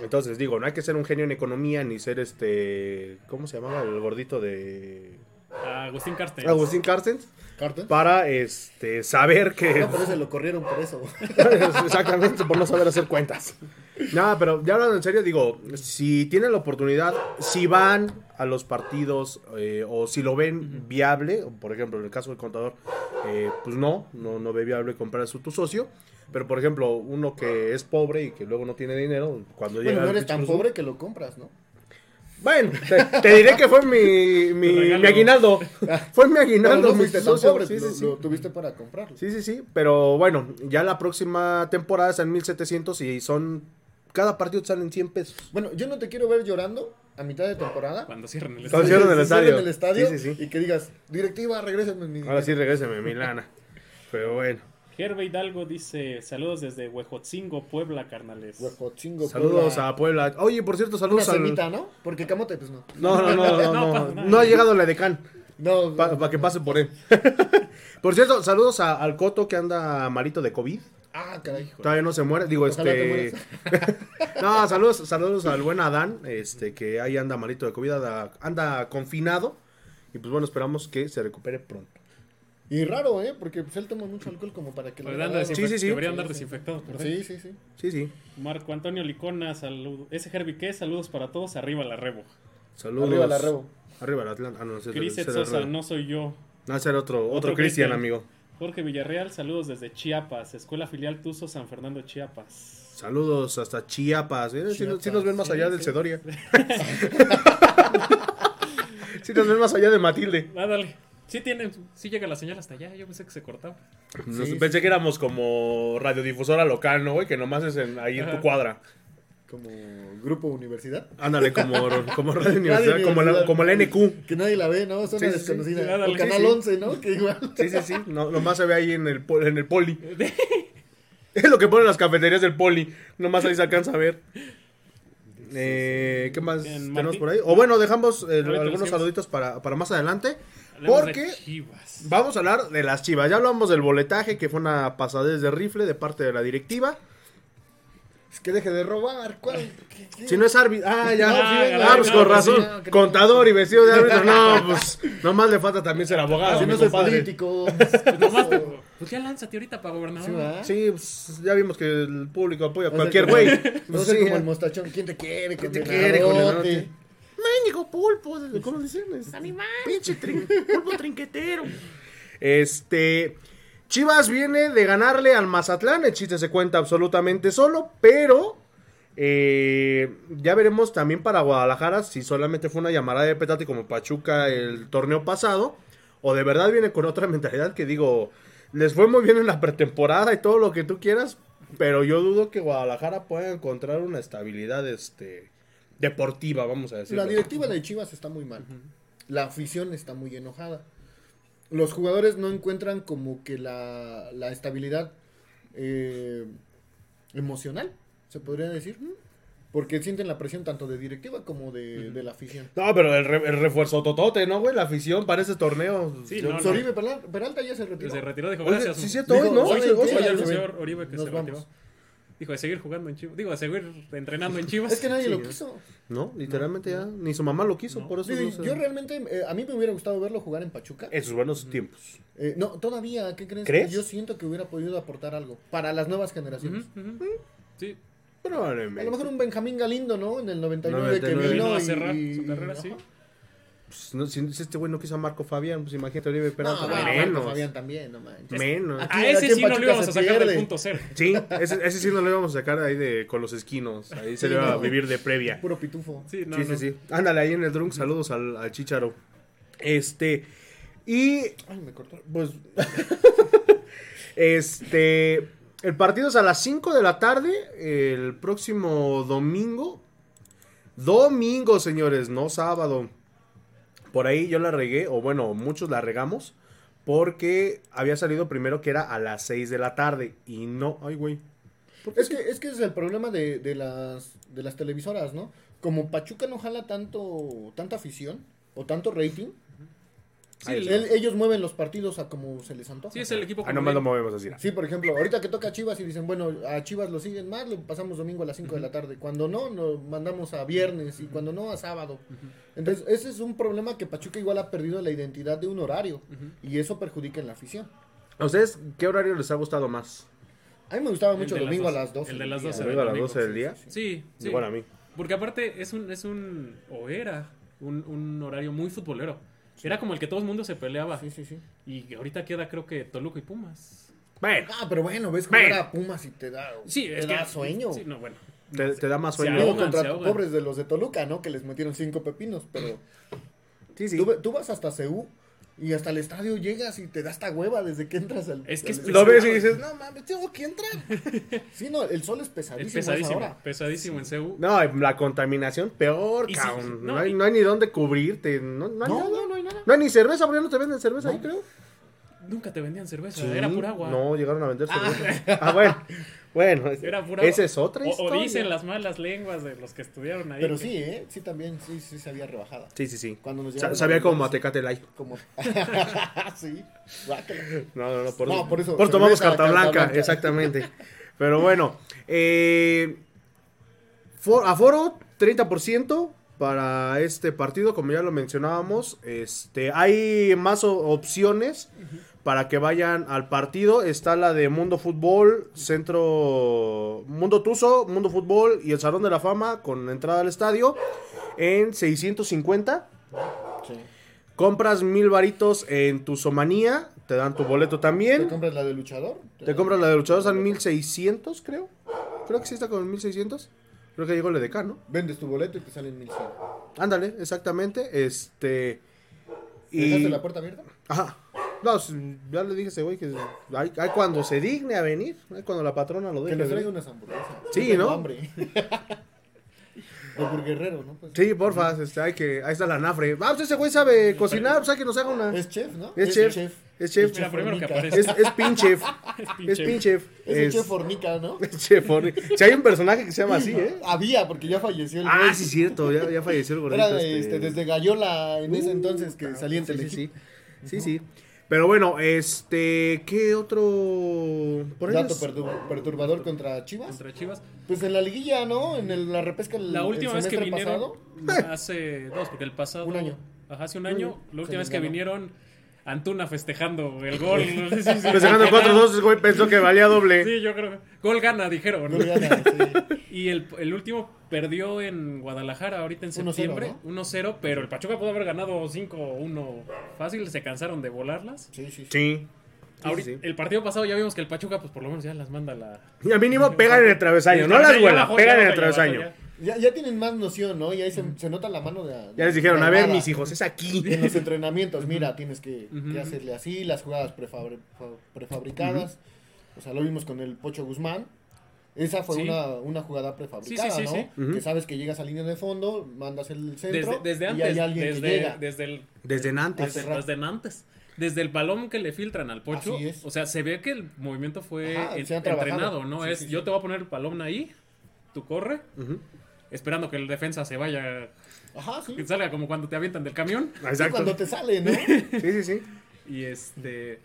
Entonces, digo, no hay que ser un genio en economía ni ser este. ¿Cómo se llamaba el gordito de. Ah, Agustín Carsten. Agustín Carstens? ¿Carta? Para este, saber que. No, pero ese lo corrieron por eso. Exactamente, por no saber hacer cuentas. Nada, pero ya hablando en serio, digo, si tienen la oportunidad, si van a los partidos eh, o si lo ven viable, por ejemplo, en el caso del contador, eh, pues no, no, no ve viable comprar a su tu socio. Pero, por ejemplo, uno que es pobre y que luego no tiene dinero, cuando llega. Bueno, no el eres tan pobre que lo compras, ¿no? Bueno, te, te diré que fue mi, mi, mi aguinaldo. Fue mi No, aguinaldo. no fuiste tan pobre, Sí, lo, sí, sí. lo tuviste para comprarlo. Sí, sí, sí. Pero bueno, ya la próxima temporada está en 1700 y son cada partido te salen 100 pesos. Bueno, yo no te quiero ver llorando a mitad de temporada. Cuando cierren el Cuando estadio. cierren el Si estadio. cierran el estadio Sí, sí, sí. Y que digas, directiva, regrésenme mi Ahora sí, regréseme mi lana. Pero bueno. Gerbe Hidalgo dice: Saludos desde Huejotzingo, Puebla, carnales. Huejotzingo, Saludos Puebla. a Puebla. Oye, por cierto, Una saludos al... semita, ¿no? Porque camote, pues no. No, no, no, no, No, no, ha llegado la decán. No, Para que pase por él. por cierto, saludos a- al Coto que anda malito de COVID. Ah, caray. Todavía no se muere. Digo, Ojalá este. no, saludos, saludos al buen Adán, este, que ahí anda malito de COVID, anda, anda confinado. Y pues bueno, esperamos que se recupere pronto. Y raro, ¿eh? Porque pues, él toma mucho alcohol como para que le Deberían, haga de algo. Sí, sí, sí. andar sí. desinfectados. por Sí, sí, sí. Sí, sí. Marco Antonio Licona, saludos. Ese Herbie, ¿qué? Saludos para todos. Arriba la rebo. Saludos. Arriba la rebo. Arriba el Atlanta. Ah, no, Sosa, no soy yo. No, ese era otro, otro, Otro Cristian. amigo. Jorge Villarreal, saludos desde Chiapas, Escuela Filial Tuzo, San Fernando, Chiapas. Saludos hasta Chiapas. ¿eh? Chiapas, sí nos ven más sí, allá del sí. Cedoria. sí nos ven más allá de Matilde. Ah, dale. Sí tienen, sí llega la señal hasta allá, yo pensé que se cortaba. Nos- Sí, pensé que éramos como radiodifusora local, ¿no, güey? Que nomás es en- ahí en tu cuadra. Como grupo universidad. Ándale, como, como radio universidad, como, la, como la NQ. Que nadie la ve, ¿no? Zona Sí, desconocida. Sí, ándale, o Canal sí, sí. 11, ¿no? Que igual. Sí, sí, sí. No, nomás se ve ahí en el, en el poli. Es lo que ponen las cafeterías del poli. Nomás ahí se alcanza a ver. Eh, ¿Qué más En tenemos Martín- por ahí? O bueno, dejamos eh, algunos saluditos para, para más adelante. Porque vamos a hablar de las chivas. Ya hablamos del boletaje, que fue una pasadez de rifle de parte de la directiva. Es que deje de robar. ¿Cuál? ¿Qué- qué? Si no es árbitro. Ah, ya. No, sí, ah, pues no, con pues razón. sí, no, que no. Contador y vestido de árbitro. No, pues nomás le falta también ser abogado. Si no soy compadre. político. Pues nomás, pues ya lánzate ahorita para gobernador. Sí. Sí, pues, ya vimos que el público apoya a O sea, cualquier güey. No Pues, sé sí, como ya. el mostachón. ¿Quién te quiere? ¿Quién te quiere? Te- Ménico pulpo, ¿cómo dicen? Animal. Pinche trin- pulpo trinquetero. Este. Chivas viene de ganarle al Mazatlán. El chiste se cuenta absolutamente solo, pero. eh, ya veremos también para Guadalajara si solamente fue una llamada de petate como Pachuca el torneo pasado. O de verdad viene con otra mentalidad que digo. Les fue muy bien en la pretemporada y todo lo que tú quieras. Pero yo dudo que Guadalajara pueda encontrar una estabilidad este, deportiva, vamos a decirlo. La directiva de Chivas está muy mal. La afición está muy enojada. Los jugadores no encuentran como que la, la estabilidad eh, emocional, se podría decir. Porque sienten la presión tanto de directiva como de, de la afición. No, pero el, re- el refuerzo totote, ¿no, güey? La afición para ese torneo. Sí, no, Perla- Peralta ya se retiró. Se retiró, dijo gracias. sí, cierto, hoy, ¿no? ¿saben Hoy, Oribe. Dijo de seguir jugando en Chivas. Digo, de seguir entrenando en Chivas. Es que nadie Sí, lo quiso. No, literalmente ya. Ni su mamá lo quiso, No. por eso. Yo realmente, eh, a mí me hubiera gustado verlo jugar en Pachuca. En sus buenos tiempos. Eh, no, todavía, ¿qué crees? ¿Crees? Yo siento que hubiera podido aportar algo para las nuevas generaciones. ujú. Sí. Probablemente. A lo mejor un Benjamín Galindo, ¿no? En el 99, 99. que vino Vino a cerrar y- su carrera, ajá. sí. Pues, no, si, si este güey no quiso a Marco Fabián, pues imagínate Oribe Peralta. No, bueno, menos. Marco Fabián también, no manches. Menos. Aquí- A ese aquí sí no lo íbamos a sacar pierde. del punto cero. Sí, ese, ese sí no lo íbamos a sacar ahí de, con los esquinos. Ahí se le iba a vivir de previa. Puro pitufo. Sí, no, sí, sí. Ándale ahí en el drunk. Saludos al, al Chicharo. Este. Y Ay, me cortó. Pues. este. El partido es a las 5 de la tarde. El próximo domingo. Domingo, señores, no sábado. Por ahí yo la regué, o bueno, muchos la regamos. Porque había salido primero que era a las 6 de la tarde. Y no. Ay, güey. Es que, es que es el problema de, de las, de las televisoras, ¿no? Como Pachuca no jala tanto, tanta afición o tanto rating, Sí, el- ellos mueven los partidos a como se les antoja. sí, es el equipo como nomás lo movemos así. Sí, por ejemplo, ahorita que toca a Chivas y dicen, bueno, a Chivas lo siguen más, lo pasamos domingo a las 5 de la tarde. Cuando no, lo mandamos a viernes y cuando no, a sábado. Entonces, ese es un problema que Pachuca igual ha perdido la identidad de un horario y eso perjudica en la afición. ¿A ustedes qué horario les ha gustado más? A mí me gustaba El mucho las domingo a las 12. El de las del 12 día. del ¿Domingo a las domingo, 12 del día? Sí, sí. Igual a mí. Porque aparte es un, es un, o era un, un horario muy futbolero. Era como el que todo el mundo se peleaba. Sí, sí, sí. Y ahorita queda creo que Toluca y Pumas. Bueno, Ah, pero bueno, ves jugar Bueno. a Pumas y te da, Sí, te es da que... sueño. Sí, no, bueno. te, te da más sueño. Luego ahogan, contra pobres de los de Toluca, ¿no? Que les metieron cinco pepinos, pero Sí, sí. tú, tú vas hasta CEU Y hasta el estadio llegas y te da esta hueva desde que entras al. Es que es al- Lo ves y dices, no mames, tengo que entrar. Sí, no, el sol es Es pesadísimo. a esa pesadísimo, hora. pesadísimo en CEU. No, la contaminación peor, Y sí, cabrón. no, no, hay, y- no hay ni dónde cubrirte. No, no hay No, nada. no, no hay nada. No hay ni cerveza, porque no te venden cerveza ahí, creo. Nunca te vendían cerveza, Sí, era pura agua. No, llegaron a vender cerveza. Ah, bueno. Bueno, es- Era pura esa es otra O- historia. O, dicen las malas lenguas de los que estudiaron ahí. Pero que- sí, ¿eh? Sí, también, sí, sí se había rebajada. Sí, sí, sí. Cuando nos Sa- sabía como a Tecate Light. Como... sí. No, no, no, por, No, eso, por eso, por tomamos carta carta blanca, blanca. exactamente. Pero bueno, eh, for- aforo 30% para este partido, como ya lo mencionábamos. Este, hay más opciones para que vayan al partido. Está la de Mundo Fútbol, Centro Mundo Tuzo, Mundo Fútbol y el Salón de la Fama con entrada al estadio en 650. Sí. Compras mil varitos en tu somanía, te dan tu boleto ¿Te también. compras la de luchador? Te compras la de luchador, están 1600, creo. Creo que sí está con 1600. Creo que llegó el EDK, ¿no? Vendes tu boleto y te salen 1100. Ándale, exactamente. Este. ¿Dejaste Y. la puerta abierta? Ajá. No, ya le dije a ese güey que hay, hay cuando se digne a venir, hay cuando la patrona lo Que deje. nos venir. traiga unas hamburguesas. Sí, ¿no? hambre. De Burguerrero, ¿no? Pues, Sí, porfa, este, hay que, ahí está la nafre. Ah, pues ese güey sabe cocinar, pues hay que nos haga una. Es chef, ¿no? Es chef. Es chef. Mira, primero que Fornica. aparece. Es, es pinchef. pinche. Es pinchef. Es el Es- chef Fornica, ¿no? es chef Orri. Si hay un personaje que se llama así, ¿eh? Había, porque ya falleció el Ah, güey. sí, cierto, ya, ya falleció el gordito. Era de, este. este, desde Gallola en ese Uh, entonces que cabrón, salía en sí, sí, sí. Sí, sí. Pero bueno, este, ¿qué otro? Por Dato perturbador contra Chivas. Contra Chivas. Pues en la liguilla, ¿no? En el- la repesca el, La el última vez que vinieron, pasado. hace dos, porque el pasado. Un año. Ajá, hace un año. La última vez que vinieron, Antuna festejando el gol. No sé si- Festejando 4-2, ese güey pensó que valía doble. Sí, yo creo. Gol gana, dijeron. No gana, sí. Y el, el último perdió en Guadalajara ahorita en 1-0, septiembre. 1-0, pero el Pachuca pudo haber ganado 5-1 fácil. Se cansaron de volarlas. Sí, sí, sí. Sí. Ahorita- sí. El partido pasado ya vimos que el Pachuca, pues por lo menos ya las manda la. Y al mínimo pegan en el travesaño, Sí, no las vuelan, pegan en el travesaño. Ya. Ya, tienen más noción, ¿no? Y ahí se, se nota la mano de... Ya les dijeron, a ver, mis hijos, es aquí. En los entrenamientos, mira, tienes que, hacerle así, las jugadas prefabri- fa- prefabricadas. O sea, lo vimos con el Pocho Guzmán. Esa fue Sí. una, una jugada prefabricada, Sí, sí, sí, ¿no? Que sabes que llegas a línea de fondo, mandas el centro Desde, desde y antes. hay alguien desde, que llega. desde el Desde antes. Desde, desde antes. Desde el balón que le filtran al pocho. Así es. O sea, se ve que el movimiento fue Ajá, en- entrenado, ¿no? Sí, es sí, sí. yo te voy a poner el balón ahí, tú corre, Ujú. Esperando que el defensa se vaya, Ajá, sí. que salga como cuando te avientan del camión. Sí, Exacto. cuando te sale, ¿no? Sí, sí, sí. Y este.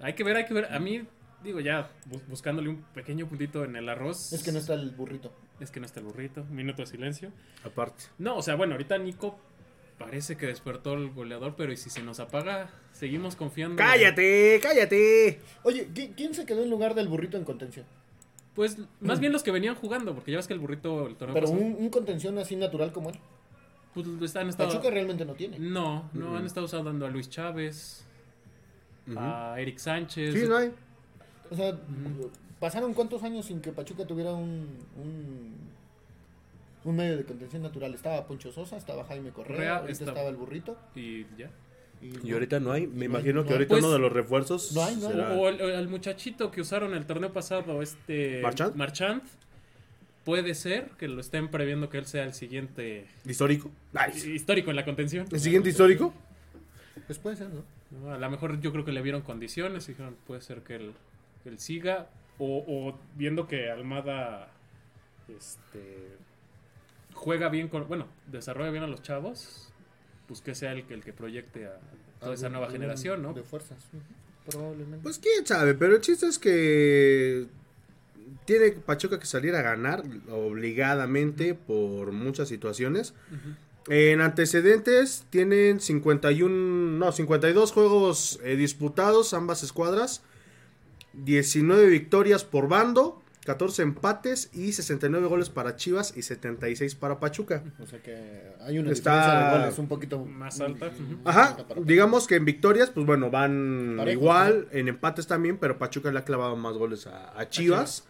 Hay que ver, hay que ver. A mí, digo, ya bu- buscándole un pequeño puntito en el arroz. es que no está el burrito. Es que no está el burrito. Minuto de silencio. Aparte. No, o sea, bueno, ahorita Nico parece que despertó el goleador, pero ¿y si se nos apaga? Seguimos confiando. ¡Cállate! ¡Cállate! Oye, ¿qui- ¿quién se quedó en lugar del burrito en contención? Pues más bien los que venían jugando, porque ya ves que el burrito el torneo Pero pasado, un, un contención así natural como él. pues han estado Pachuca realmente no tiene. No, no han estado usando a Luis Chávez, a Eric Sánchez. Sí, no hay. O sea, ¿pasaron cuántos años sin que Pachuca tuviera un, un, un medio de contención natural? Estaba Poncho Sosa, estaba Jaime Correa, Correa, ahorita estaba- estaba el burrito. Y ya. Y, Y ahorita no hay. Me No imagino no que ahorita Pues- uno de los refuerzos. No hay, no será- O el muchachito que usaron el torneo pasado, este ¿Marchand? Marchand, puede ser que lo estén previendo que él sea el siguiente ¿Histórico? Nice. histórico en la contención. ¿El siguiente histórico? Pues puede ser, ¿no? ¿no? A lo mejor yo creo que le vieron condiciones y dijeron, puede ser que él, que él siga. O, o viendo que Almada este, juega bien con. Bueno, desarrolla bien a los chavos, pues que sea el que, el que proyecte a toda esa nueva generación, ¿no? De fuerzas. Probablemente. Pues quién sabe, pero el chiste es que tiene Pachuca que salir a ganar obligadamente por muchas situaciones. En antecedentes tienen 51, no, 52 juegos eh, disputados ambas escuadras, 19 victorias por bando, 14 empates y 69 goles para Chivas y 76 para Pachuca. O sea que hay una Está- diferencia de goles un poquito Más alta. Ajá, digamos que en victorias, pues bueno, van igual, en empates también, pero Pachuca le ha clavado más goles a, a Chivas.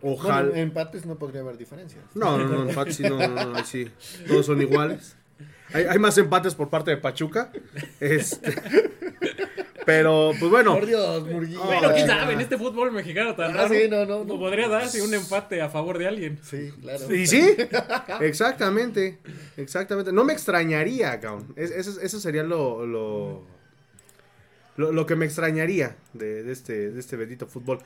Ojalá. Bueno, en empates no podría haber diferencias. No, no, no, empates sí, no, no, no, sí. Todos son iguales. Hay, hay más empates por parte de Pachuca. Este, pero, pues bueno. Por Dios, Murguía. Bueno, quién sabe, en este fútbol mexicano tan Ah, raro. sí, no, no, no. Podría darse un empate a favor de alguien. Sí, claro. Y sí, exactamente, exactamente. No me extrañaría, cabrón. Es- Eso, eso sería lo, lo, lo, lo que me extrañaría de, de este, de este bendito fútbol.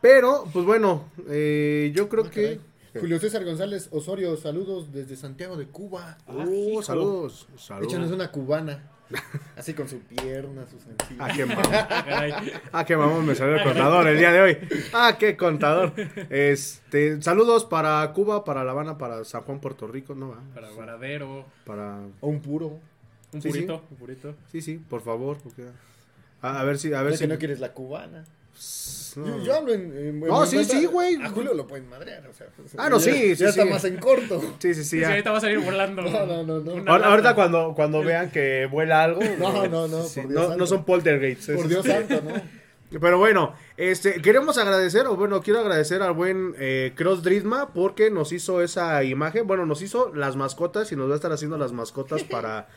Pero, pues bueno, eh, yo creo Ah, que... Julio César González Osorio, saludos desde Santiago de Cuba. Hijo. saludos, saludos. Échanos una cubana. Así con su pierna, sus sencillos. Ah, qué mamón. Ah, qué mamón me salió el contador el día de hoy. Ah, qué contador. Este, saludos para Cuba, para La Habana, para San Juan, Puerto Rico, ¿no? va? Para Varadero. Para... O un puro. Un Sí, sí. purito. Un purito. Sí, sí, por favor. porque- A, a ver si... A ver si... que no quieres la cubana. No. Yo, yo hablo en. en- No, en sí, sí, güey. A Julio lo pueden madrear, o sea. Ah, no, ya- sí, sí, Ya está sí. más en corto. Sí, sí, sí. Sí, ahorita va a salir volando. No, no, no, no. Ahora- ahorita cuando, cuando vean que vuela algo. No, no, no, sí, por Dios no, santo. no son poltergeists. Por Dios santo, ¿no? Pero bueno, este, queremos agradecer, o bueno, quiero agradecer al buen eh, Cross Drisma porque nos hizo esa imagen. Bueno, nos hizo las mascotas y nos va a estar haciendo las mascotas para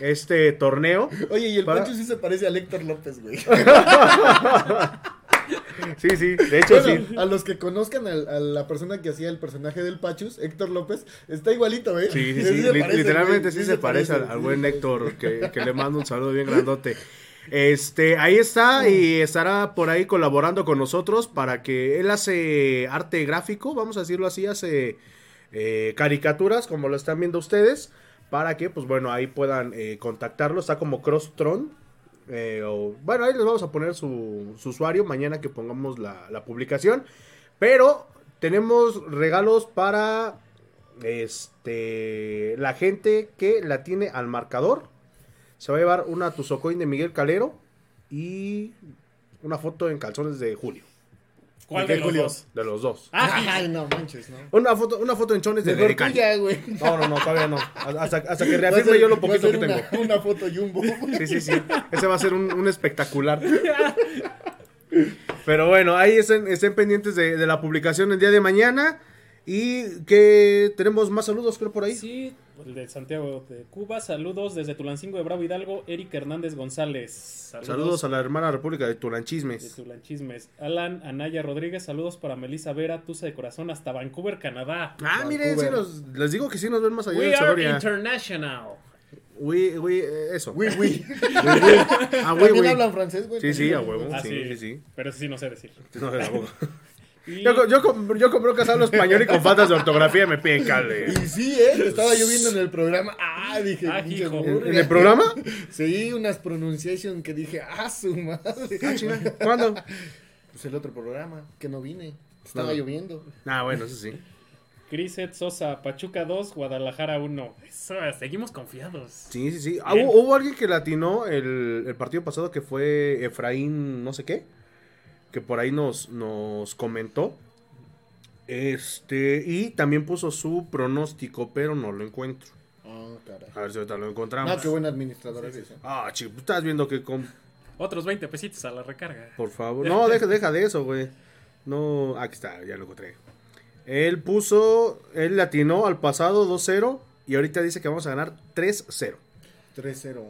este torneo. Oye, y el Para- Pancho sí se parece a Héctor López, güey. Sí, sí, de hecho Bueno, sí. a los que conozcan a, la persona que hacía el personaje del Pachus, Héctor López, está igualito, ¿eh? Sí, sí, Sí parece, literalmente sí, se, parece al, buen. Héctor, que, que le mando un saludo bien grandote. Este, ahí está y estará por ahí colaborando con nosotros para que él hace arte gráfico, vamos a decirlo así, hace eh, caricaturas como lo están viendo ustedes, para que pues bueno, ahí puedan eh, contactarlo, está como Crosstron. Eh, bueno, ahí les vamos a poner su, su usuario mañana que pongamos la, la publicación. Pero tenemos regalos para este la gente que la tiene al marcador. Se va a llevar una Tuzocoin de Miguel Calero y una foto en calzones de Julio. ¿Cuál ¿De los Julio? dos? De los dos. Ah, Ay, no manches, ¿no? Una foto, una foto en chones de güey. No, no, no, todavía no. Hasta, hasta que reafirme ser- yo lo poquito que tengo. una, Una foto jumbo. Sí, sí, sí. Ese va a ser un, un espectacular. Pero bueno, ahí estén, estén pendientes de, de la publicación el día de mañana. Y que tenemos más saludos, creo, por ahí. Sí, el de Santiago de Cuba. Saludos desde Tulancingo de Bravo Hidalgo. Eric Hernández González. Saludos a la hermana república de de Tulanchismes. Tulanchismes. Alan Anaya Rodríguez. Saludos para Melissa Vera, Tusa de Corazón, hasta Vancouver, Canadá. Ah, miren, sí les digo que sí nos ven más allá We de are international. We, we, eh, eso. Uy, uy. Ah, we, ¿También we. hablan francés, güey? Sí, sí, a huevo. Ah, Sí, sí, sí, sí. Pero eso sí no sé decir. No, tampoco. Y- Yo, yo, yo hablo español y con faltas de ortografía me piden cable. Y sí, ¿eh? Estaba yo viendo en el programa. Ah, dije. Ah, hijo. ¿En, en el programa? Sí, unas pronunciations que dije, ah, su madre. Ah. ¿Cuándo? Pues el otro programa, que no vine. Estaba No. lloviendo. Ah, bueno, eso sí. Criset Sosa, Pachuca 2, Guadalajara 1. Eso, seguimos confiados. Sí, sí, sí. Ah, hubo alguien que latinó el, el partido pasado que fue Efraín, no sé qué. Que por ahí nos, nos comentó. Este, y también puso su pronóstico, pero no lo encuentro. Ah, caray. A ver si ahorita lo encontramos. Ah, qué buen administrador eres. ¿eh? Ah, chico, estás viendo que con... Otros 20 pesitos a la recarga. Por favor. No, deja, deja de eso, güey. No, aquí está, ya lo encontré. Él puso, él latinó al pasado 2-0 y ahorita dice que vamos a ganar 3-0. 3-0.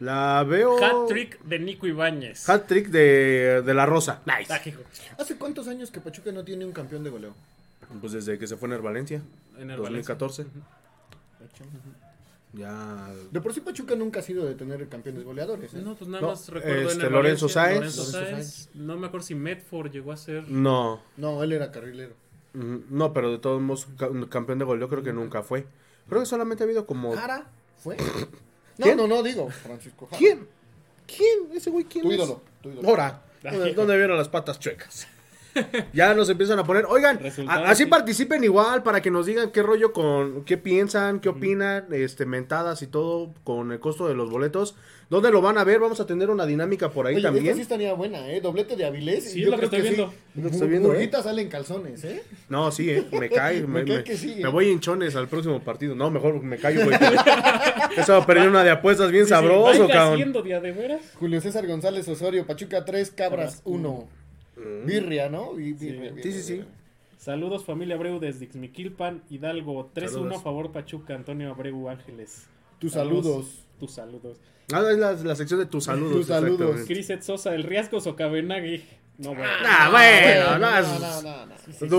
La veo... Hat trick de Nico Ibáñez. Hat trick de, de la Rosa. Nice. Ah, hijo. ¿Hace cuántos años que Pachuca no tiene un campeón de goleo? Pues desde que se fue en el Valencia. En el 2014. Ya. De por sí Pachuca nunca ha sido de tener campeones goleadores. ¿eh? No, pues nada No, más recuerdo en este, el Lorenzo Valencia, Sáenz. Lorenzo Lorenzo Sáenz. No me acuerdo si Medford llegó a ser. No. No, él era carrilero. Mm, No, pero de todos modos, ca- campeón de gol, yo creo que nunca fue. Creo que solamente ha habido como. ¿Jara? ¿Fue? No, ¿Quién? no, no, digo, Francisco Jara. ¿Quién? ¿Quién? ¿Ese güey quién Tu es? ídolo, tu ídolo. Ahora. Ah, ¿Dónde, dónde vieron las patas chuecas? ya nos empiezan a poner. Oigan, a- así sí. participen igual para que nos digan qué rollo con. qué piensan, qué opinan, este, mentadas y todo con el costo de los boletos. ¿Dónde lo van a ver? Vamos a tener una dinámica por ahí Oye, también. esta sí estaría buena, ¿eh? Doblete de Avilés. Sí, es yo lo que creo estoy sí. viendo. Es lo que estoy viendo, ¿eh? Murguita sale en calzones, ¿eh? No, sí, eh, me cae. me, Me cae me- que sí, me eh. voy hinchones al próximo partido. No, mejor me callo, güey. Eso va a perder una de apuestas bien Sí, sí, sabroso, cabrón. haciendo día de veras. Julio César González Osorio, Pachuca 3, Cabras Cabras 1. Birria, ¿no? Birria, Sí, sí, birria, sí. birria. Saludos familia Abreu desde Ixmiquilpan, Hidalgo, 3-1 Saludos. a favor Pachuca, Antonio Abreu Ángeles. Tus saludos. Tus saludos. Ah, es la, la sección de tus saludos. Tus saludos. Criset Sosa, el Riascos o Cabenagui. No, bueno. Ah, bueno, no, no, no, no. No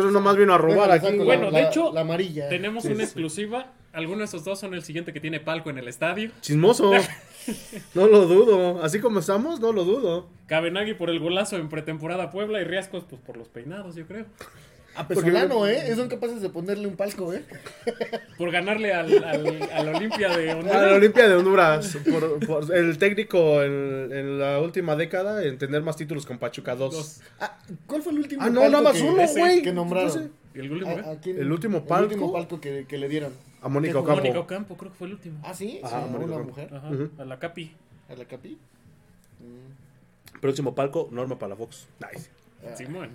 uno nomás vino a robar Déjale, aquí. saco Bueno, la- de hecho, la amarilla. Tenemos Sí, una sí. exclusiva. Algunos de esos dos son el siguiente que tiene palco en el estadio. Chismoso. No lo dudo. Así como estamos, no lo dudo. Cabenagui por el golazo en pretemporada Puebla y Riascos pues por los peinados, yo creo. A Pesolano, ¿eh? Son capaces de ponerle un palco, ¿eh? Por ganarle al, al, al Olimpia de A la Honduras. Olimpia de Honduras. Por, por el técnico en, en la última década en tener más títulos con Pachuca 2. Dos. Ah, ¿Cuál fue el último Ah, no, nada más que- uno, güey. Que nombraron. No sé. ¿Y el último? ¿A- a quién? El último El palco. último palco que, que le dieron. A Mónica. Ocampo. Mónica Ocampo, creo que fue el último. Ah, sí. Ajá, sí, Mónica una mujer. Ajá, Ujú. a la Capi. ¿A la Capi? Próximo palco, Norma Palafox. Nice. Ah, Simón.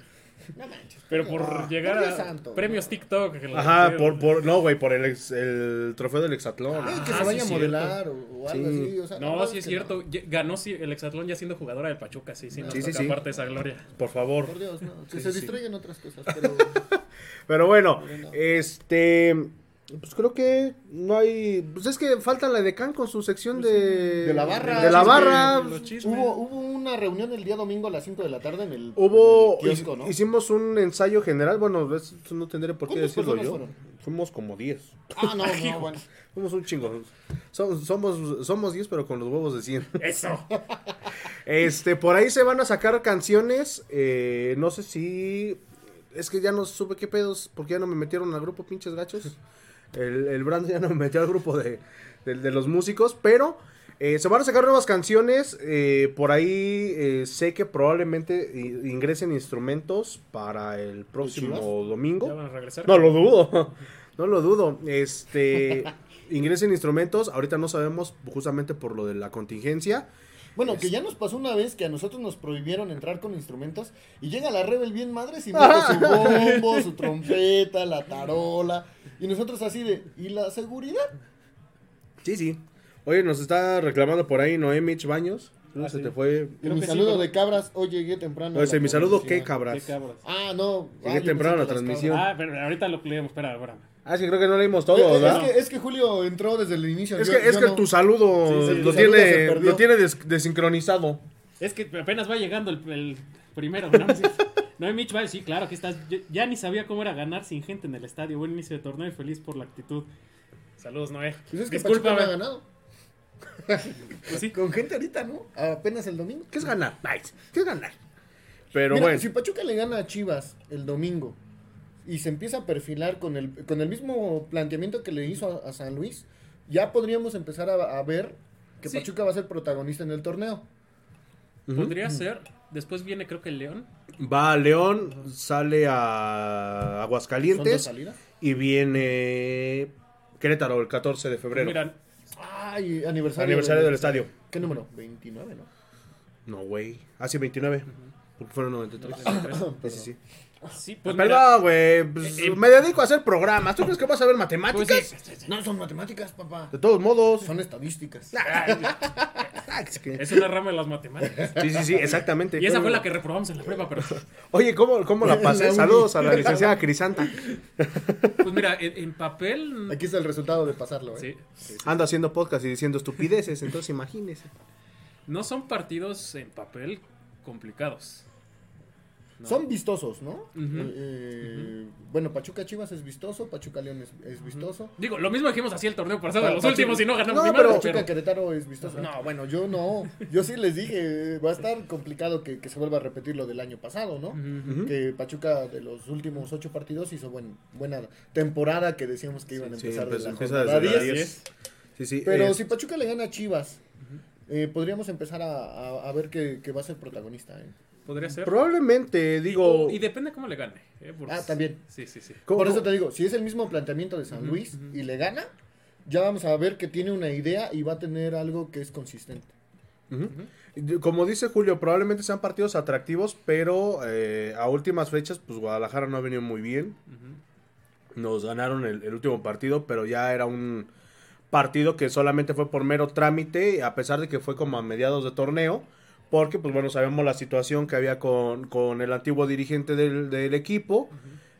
No manches. Pero por Ah, llegar a santo. premios TikTok. que Ajá, por, por, no, güey, por el, ex- el trofeo del Exatlón. Eh, que Ah, se vaya sí, a modelar o, o algo Sí. así. O sea, No, verdad sí es cierto. no. Ganó sí, el Exatlón ya siendo jugadora del Pachuca, sí, sí. nos Sí, sí, toca sí. parte de esa gloria. Por favor. Por Dios, no. Que Sí, se sí. distraigan otras cosas. Pero Pero bueno, este. Pues creo que no hay. Pues es que falta la Decán con su sección de. De la barra. De la barra. hubo, hubo una reunión el día domingo a las 5 de la tarde en el, Hubo. en el kiosco, ¿no? Hicimos un ensayo general. Bueno, eso no tendré por qué ¿Cuántas decirlo personas yo. fueron? Fuimos como 10. Ah, no, no, bueno. Fuimos un chingo. Somos, somos, somos 10, pero con los huevos de 100. Eso. Este, por ahí se van a sacar canciones. eh, no sé si. Es que ya no supe qué pedos, porque ya no me metieron al grupo, pinches gachos. El, el Brand ya no me metió al grupo de, de- de los músicos, pero eh, se van a sacar nuevas canciones. eh, por ahí eh, sé que probablemente i- ingresen instrumentos para el próximo domingo. Ya van a regresar. No lo dudo. No lo dudo. Este. Ingresen instrumentos. Ahorita no sabemos, justamente por lo de la contingencia. Bueno, que ya nos pasó una vez que a nosotros nos prohibieron entrar con instrumentos y llega la Rebel bien madres y mete su bombo, su trompeta, la tarola y nosotros así de ¿y la seguridad? Sí, sí. Oye, nos está reclamando por ahí Noé Mitch Baños. No Ah, se sí. te fue. Y mi sí, saludo pero- de cabras, hoy llegué temprano. Oye, la mi saludo, ¿qué cabras? Qué cabras. Ah, no. Llegué ah, temprano a la transmisión. Ah, pero ahorita lo leemos. Espera, espera. Ah, sí, creo que no leímos todo, cabras. Eh, ¿verdad? es, que, es que Julio entró desde el inicio. Es yo- que, es yo que no. tu saludo Sí, sí, lo, tu tiene, perdió. lo tiene des- desincronizado. Es que apenas va llegando el, el primero. No, Mitch va sí, claro, que estás. yo- ya ni sabía cómo era ganar sin gente en el estadio. Buen inicio de torneo y feliz por la actitud. Saludos, Noé. Pues es que Pachuca no ha ganado. Pues sí. Con gente ahorita, ¿no? Apenas el domingo. ¿Qué es ganar? Nice. ¿Qué es ganar? Pero Mira, bueno. si Pachuca le gana a Chivas el domingo y se empieza a perfilar con el, con el mismo planteamiento que le hizo a, a San Luis, ya podríamos empezar a, a ver que Sí. Pachuca va a ser protagonista en el torneo. Podría ser. Después viene, creo que el León. Va a León, sale a Son dos Aguascalientes y viene Querétaro el 14 de febrero. Mira, Ay, aniversario. Aniversario del estadio. ¿Qué número? 29, ¿no? No, güey. Hace 29. Porque fueron 93. Sí, sí, sí. sí, pues mira, Perdón, güey. pues, Eh, eh. me dedico a hacer programas. ¿Tú crees que vas a ver matemáticas? pues sí, No, son matemáticas, papá. De todos modos. Son estadísticas. Ah, es una rama de las matemáticas. Sí, sí, sí, exactamente. Y esa fue la que reprobamos en la prueba, pero Oye, ¿cómo, cómo la pasé? Saludos a la licenciada Crisanta. pues mira, en, en papel. Aquí está el resultado de pasarlo, ¿eh? Sí, sí, sí. Ando haciendo podcast y diciendo estupideces, entonces imagínese. No son partidos en papel complicados. No. Son vistosos, ¿no? Eh, eh, Bueno, Pachuca Chivas es vistoso, Pachuca León es, es vistoso. Digo, lo mismo dijimos así el torneo pasado, los Pachuca- últimos y no ganamos No, ni pero- Pachuca pero- Querétaro es vistoso. No, bueno, yo no. Yo sí les dije, va a estar complicado que, que se vuelva a repetir lo del año pasado, ¿no? Que Pachuca de los últimos ocho partidos hizo buen, buena temporada que decíamos que iban a Sí, empezar pues de la desde la 10. 10. Sí, sí. Pero eh, si Pachuca le gana a Chivas, eh, podríamos empezar a, a- a ver que, que va a ser protagonista. ¿eh? Podría ser. Probablemente, digo. Y depende cómo le gane. ¿eh? Ah, también. Sí, sí, sí. ¿cómo- Por eso te digo, si es el mismo planteamiento de San Luis y le gana, ya vamos a ver que tiene una idea y va a tener algo que es consistente. Como dice Julio, probablemente sean partidos atractivos, pero eh, a últimas fechas, pues Guadalajara no ha venido muy bien. Nos ganaron el, el último partido, pero ya era un partido que solamente fue por mero trámite, a pesar de que fue como a mediados de torneo, Porque, pues bueno, sabemos la situación que había con, con el antiguo dirigente del, del equipo,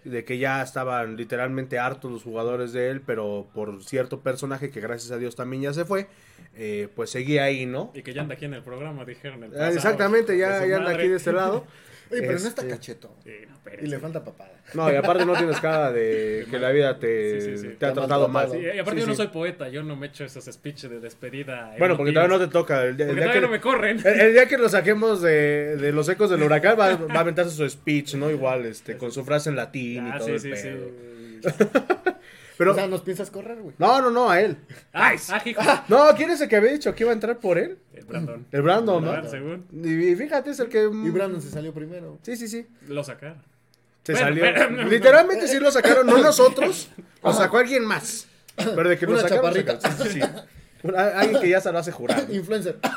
de que ya estaban literalmente hartos los jugadores de él, pero por cierto personaje que gracias a Dios también ya se fue, eh, pues seguía ahí, ¿no? Y que ya anda aquí en el programa, dijeron. El Ah, pasado. Exactamente, ya, ya anda aquí de este lado. Oye, pero no está Este, cacheto. Sí, no, Y le falta papada. No, y aparte no tienes cara de que la vida te, Sí, sí, sí. te Te ha tratado mal. y aparte Sí, yo no sí. soy poeta, yo no me echo esos speeches de despedida. Bueno, porque todavía no te toca. El día, el Porque día todavía que, no me corren. el- el día que lo saquemos de, de los ecos del huracán, va, va a aventarse su speech, ¿no? Igual, este, con su frase en latín y Ah, todo sí, el sí, pedo. Pero, o sea, ¿nos piensas correr, güey? no, no, no, a él. Ah, ah, hijo. No, ¿quién es el que había dicho que iba a entrar por él? El Brandon. El Brandon, ¿no? según. Y fíjate, es el que... Y Brandon se salió primero. Sí, sí, sí. Lo sacaron. Se Bueno, salió. pero- no, no. Literalmente sí lo sacaron, no nosotros. Lo sacó alguien más. Pero de que lo sacaron. chaparrita. sacaron. Sí, sí. Alguien que ya se lo hace jurar. Influencer.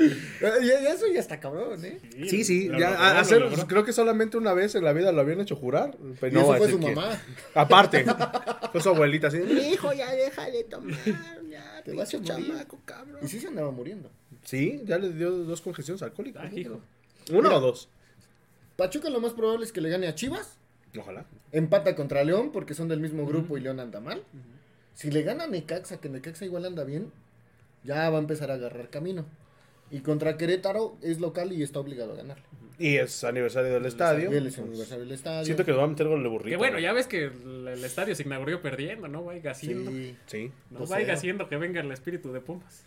eso ya está cabrón, ¿eh? Sí, sí, Lo ya, logró, lo creo que solamente una vez en la vida lo habían hecho jurar. Pero Y no eso fue su mamá. Aparte, fue su abuelita así. Mi hijo, ya déjale tomar. Ya, Te vas a pinche morir". chamaco, cabrón. Y sí se andaba muriendo. Sí, ya le dio dos congestiones alcohólicas. Ah, hijo. ¿Una Mira. o dos? Pachuca lo más probable es que le gane a Chivas. Ojalá. Empata contra León porque son del mismo grupo y León anda mal. Si le gana a Necaxa, que Necaxa igual anda bien, ya va a empezar a agarrar camino. Y contra Querétaro es local y está obligado a ganarle. Y es aniversario del estadio. Es aniversario del estadio. Siento que nos va a meter gol de burrito. Que bueno, ya ves que el, el estadio se inauguró perdiendo, ¿no? Vaya haciendo. Sí. Sí. No Pues, vaya haciendo que venga el espíritu de Pumas.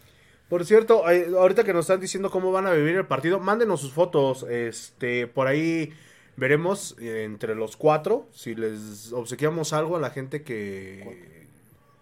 Por cierto, eh, ahorita que nos están diciendo cómo van a vivir el partido, mándenos sus fotos. Este, por ahí veremos eh, entre los cuatro si les obsequiamos algo a la gente que.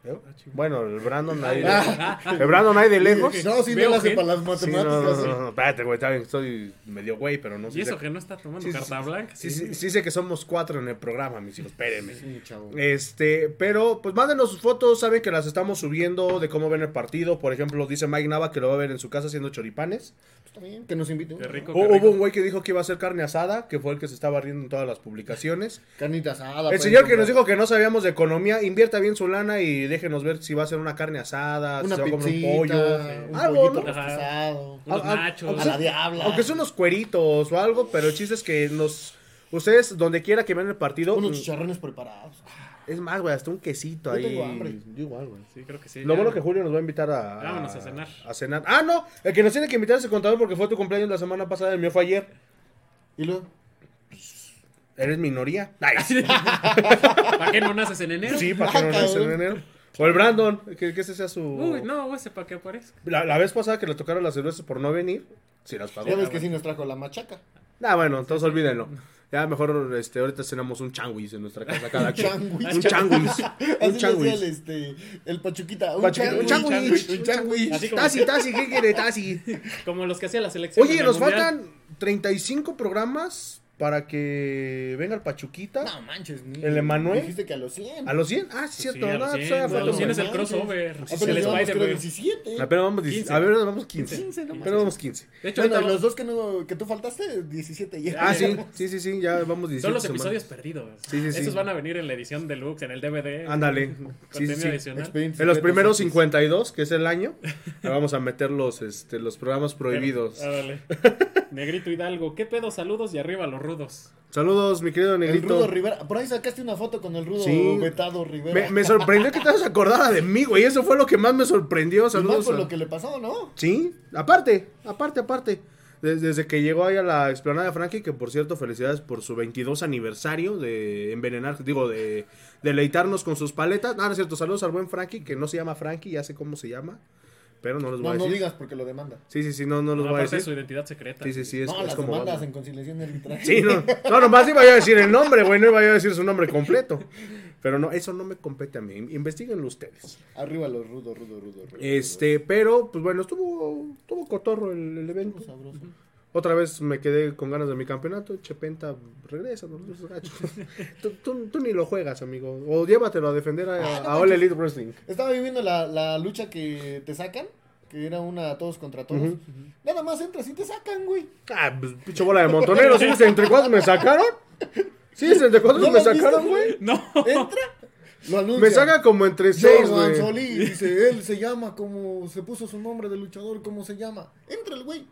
¿Eh? Bueno, el Brandon ahí. Ah, El Brandon ahí de lejos. No, si no lo hace para las Sí, no, matemáticas. no, no, no, espérate, güey, está bien, estoy medio güey, pero no sé. Y eso que no está tomando Sí, carta sí. blanca. Sí, sí, sí sé que somos cuatro en el programa, mis hijos, espérenme. Sí, chavo. Este, pero pues mándenos sus fotos, saben que las estamos subiendo de cómo ven el partido. Por ejemplo, dice Mike Nava que lo va a ver en su casa haciendo choripanes. Está bien, que nos inviten. Qué rico, O- qué hubo rico. un güey que dijo que iba a hacer carne asada, que fue el que se estaba riendo en todas las publicaciones. Carnita asada. El pueden señor que nos dijo que no sabíamos de economía, invierta bien su lana y déjenos ver si va a hacer una carne asada, Una si se va a comer pizzita, un pollo, un algo, pollito ¿no? rostizado. Unos a- a- nachos. aunque A sea- la diabla. Aunque son unos cueritos o algo, pero el chiste es que nos... Ustedes, donde quiera que vean el partido, Unos mm, chicharrones preparados. es más, güey, hasta un quesito Yo ahí. tengo hambre. Yo igual, güey. Sí, creo que sí. Lo ya. bueno que Julio nos va a invitar a, Vámonos a cenar. a cenar. Ah, no, el que nos tiene que invitar es el contador porque fue tu cumpleaños la semana pasada, el mío fue ayer. Y luego, Eres minoría. ¿Para qué no naces en enero? Sí, para que no nace en enero. O el Brandon, que, que ese sea su... Uy, no, ese para que aparezca. La, la vez pasada que le tocaron las cervezas por no venir, sí las pagó. ya ves que sí nos trajo la machaca. Ah, bueno, entonces olvídenlo. Ya mejor este, ahorita cenamos un changuis en nuestra casa cada quien. changuis. Un changuis. Así Un decía el, changuis. este, el Pachuquita. Un Pachuquita, un changuis. changuis. Un changuis. Así como- Tasi, Tasi, ¿qué quiere Tasi? Como los que hacía la selección. Oye, en el nos Mundial. faltan 35 programas para que venga el Pachuquita. No manches, ni. ¿El Emanuel? Dijiste que a los 100. ¿A los 100? Ah, sí, Sí, cierto. a no, los pues, 100, todavía a los un 100 es el crossover. Apenas el llevamos, creo, Spider-Man. 17. Apenas vamos, 10 15. apenas vamos 15. 15 nomás. Apenas vamos 15. De hecho, Bueno, los dos que, no, que tú faltaste, 17 ya. Ah, sí, sí, sí, sí, ya vamos 17 son los semanas. episodios perdidos. Sí, sí, sí. Esos van a venir en la edición deluxe, en el DVD. Ándale. Sí, Contenido sí, sí. En los primeros sí. 52, que es el año, le vamos a meter los, este, los programas prohibidos. Ándale. Negrito Hidalgo, ¿qué pedo? Saludos y arriba los rudos. Saludos, mi querido El Negrito. Rudo Rivera. Por ahí sacaste una foto con el Rudo Sí. Vetado Rivera. Me, me sorprendió que te vas a acordar de mí, güey. Eso fue lo que más me sorprendió. Y más Saludos. por a- lo que le pasó, ¿no? Sí, aparte, aparte, aparte. Des- Desde que llegó ahí a la explanada de Frankie, que por cierto, felicidades por su 22 aniversario de envenenar, digo, de deleitarnos con sus paletas. Ah, no es cierto, saludos al buen Frankie, que no se llama Frankie, ya sé cómo se llama, pero no los voy No, a no decir. digas porque lo demanda. Sí, sí, sí, no, no los No, voy a aparte de su decir. identidad secreta. Sí, sí, sí, es, no, es las como... demandas en conciliación arbitral. Sí, no, no, nomás iba yo a decir el nombre, güey, no iba yo a decir su nombre completo. Pero no, eso no me compete a mí, investiguenlo ustedes. Arriba los rudos, rudo, rudo, rudo. Este, pero, pues bueno, estuvo, estuvo cotorro el, el evento. rudo. Sabroso. Otra vez me quedé con ganas de mi campeonato. Chepenta, regresa, no gacho. tú, tú- tú ni lo juegas, amigo. O llévatelo a defender a, Ah, no a All. Elite Wrestling. Estaba viviendo la, la lucha que te sacan, que era una todos contra todos. Ujú. Nada más entras y te sacan, güey. Ah, pues, pinche bola de montoneros. ¿Sí? ¿Entre cuatro me sacaron? Sí, entre cuatro ¿No me sacaron, güey. No. Entra Lo anuncia. Me saca como entre seis, güey. Dice, él se llama como, se puso su nombre de luchador, ¿cómo se llama? Entra el güey,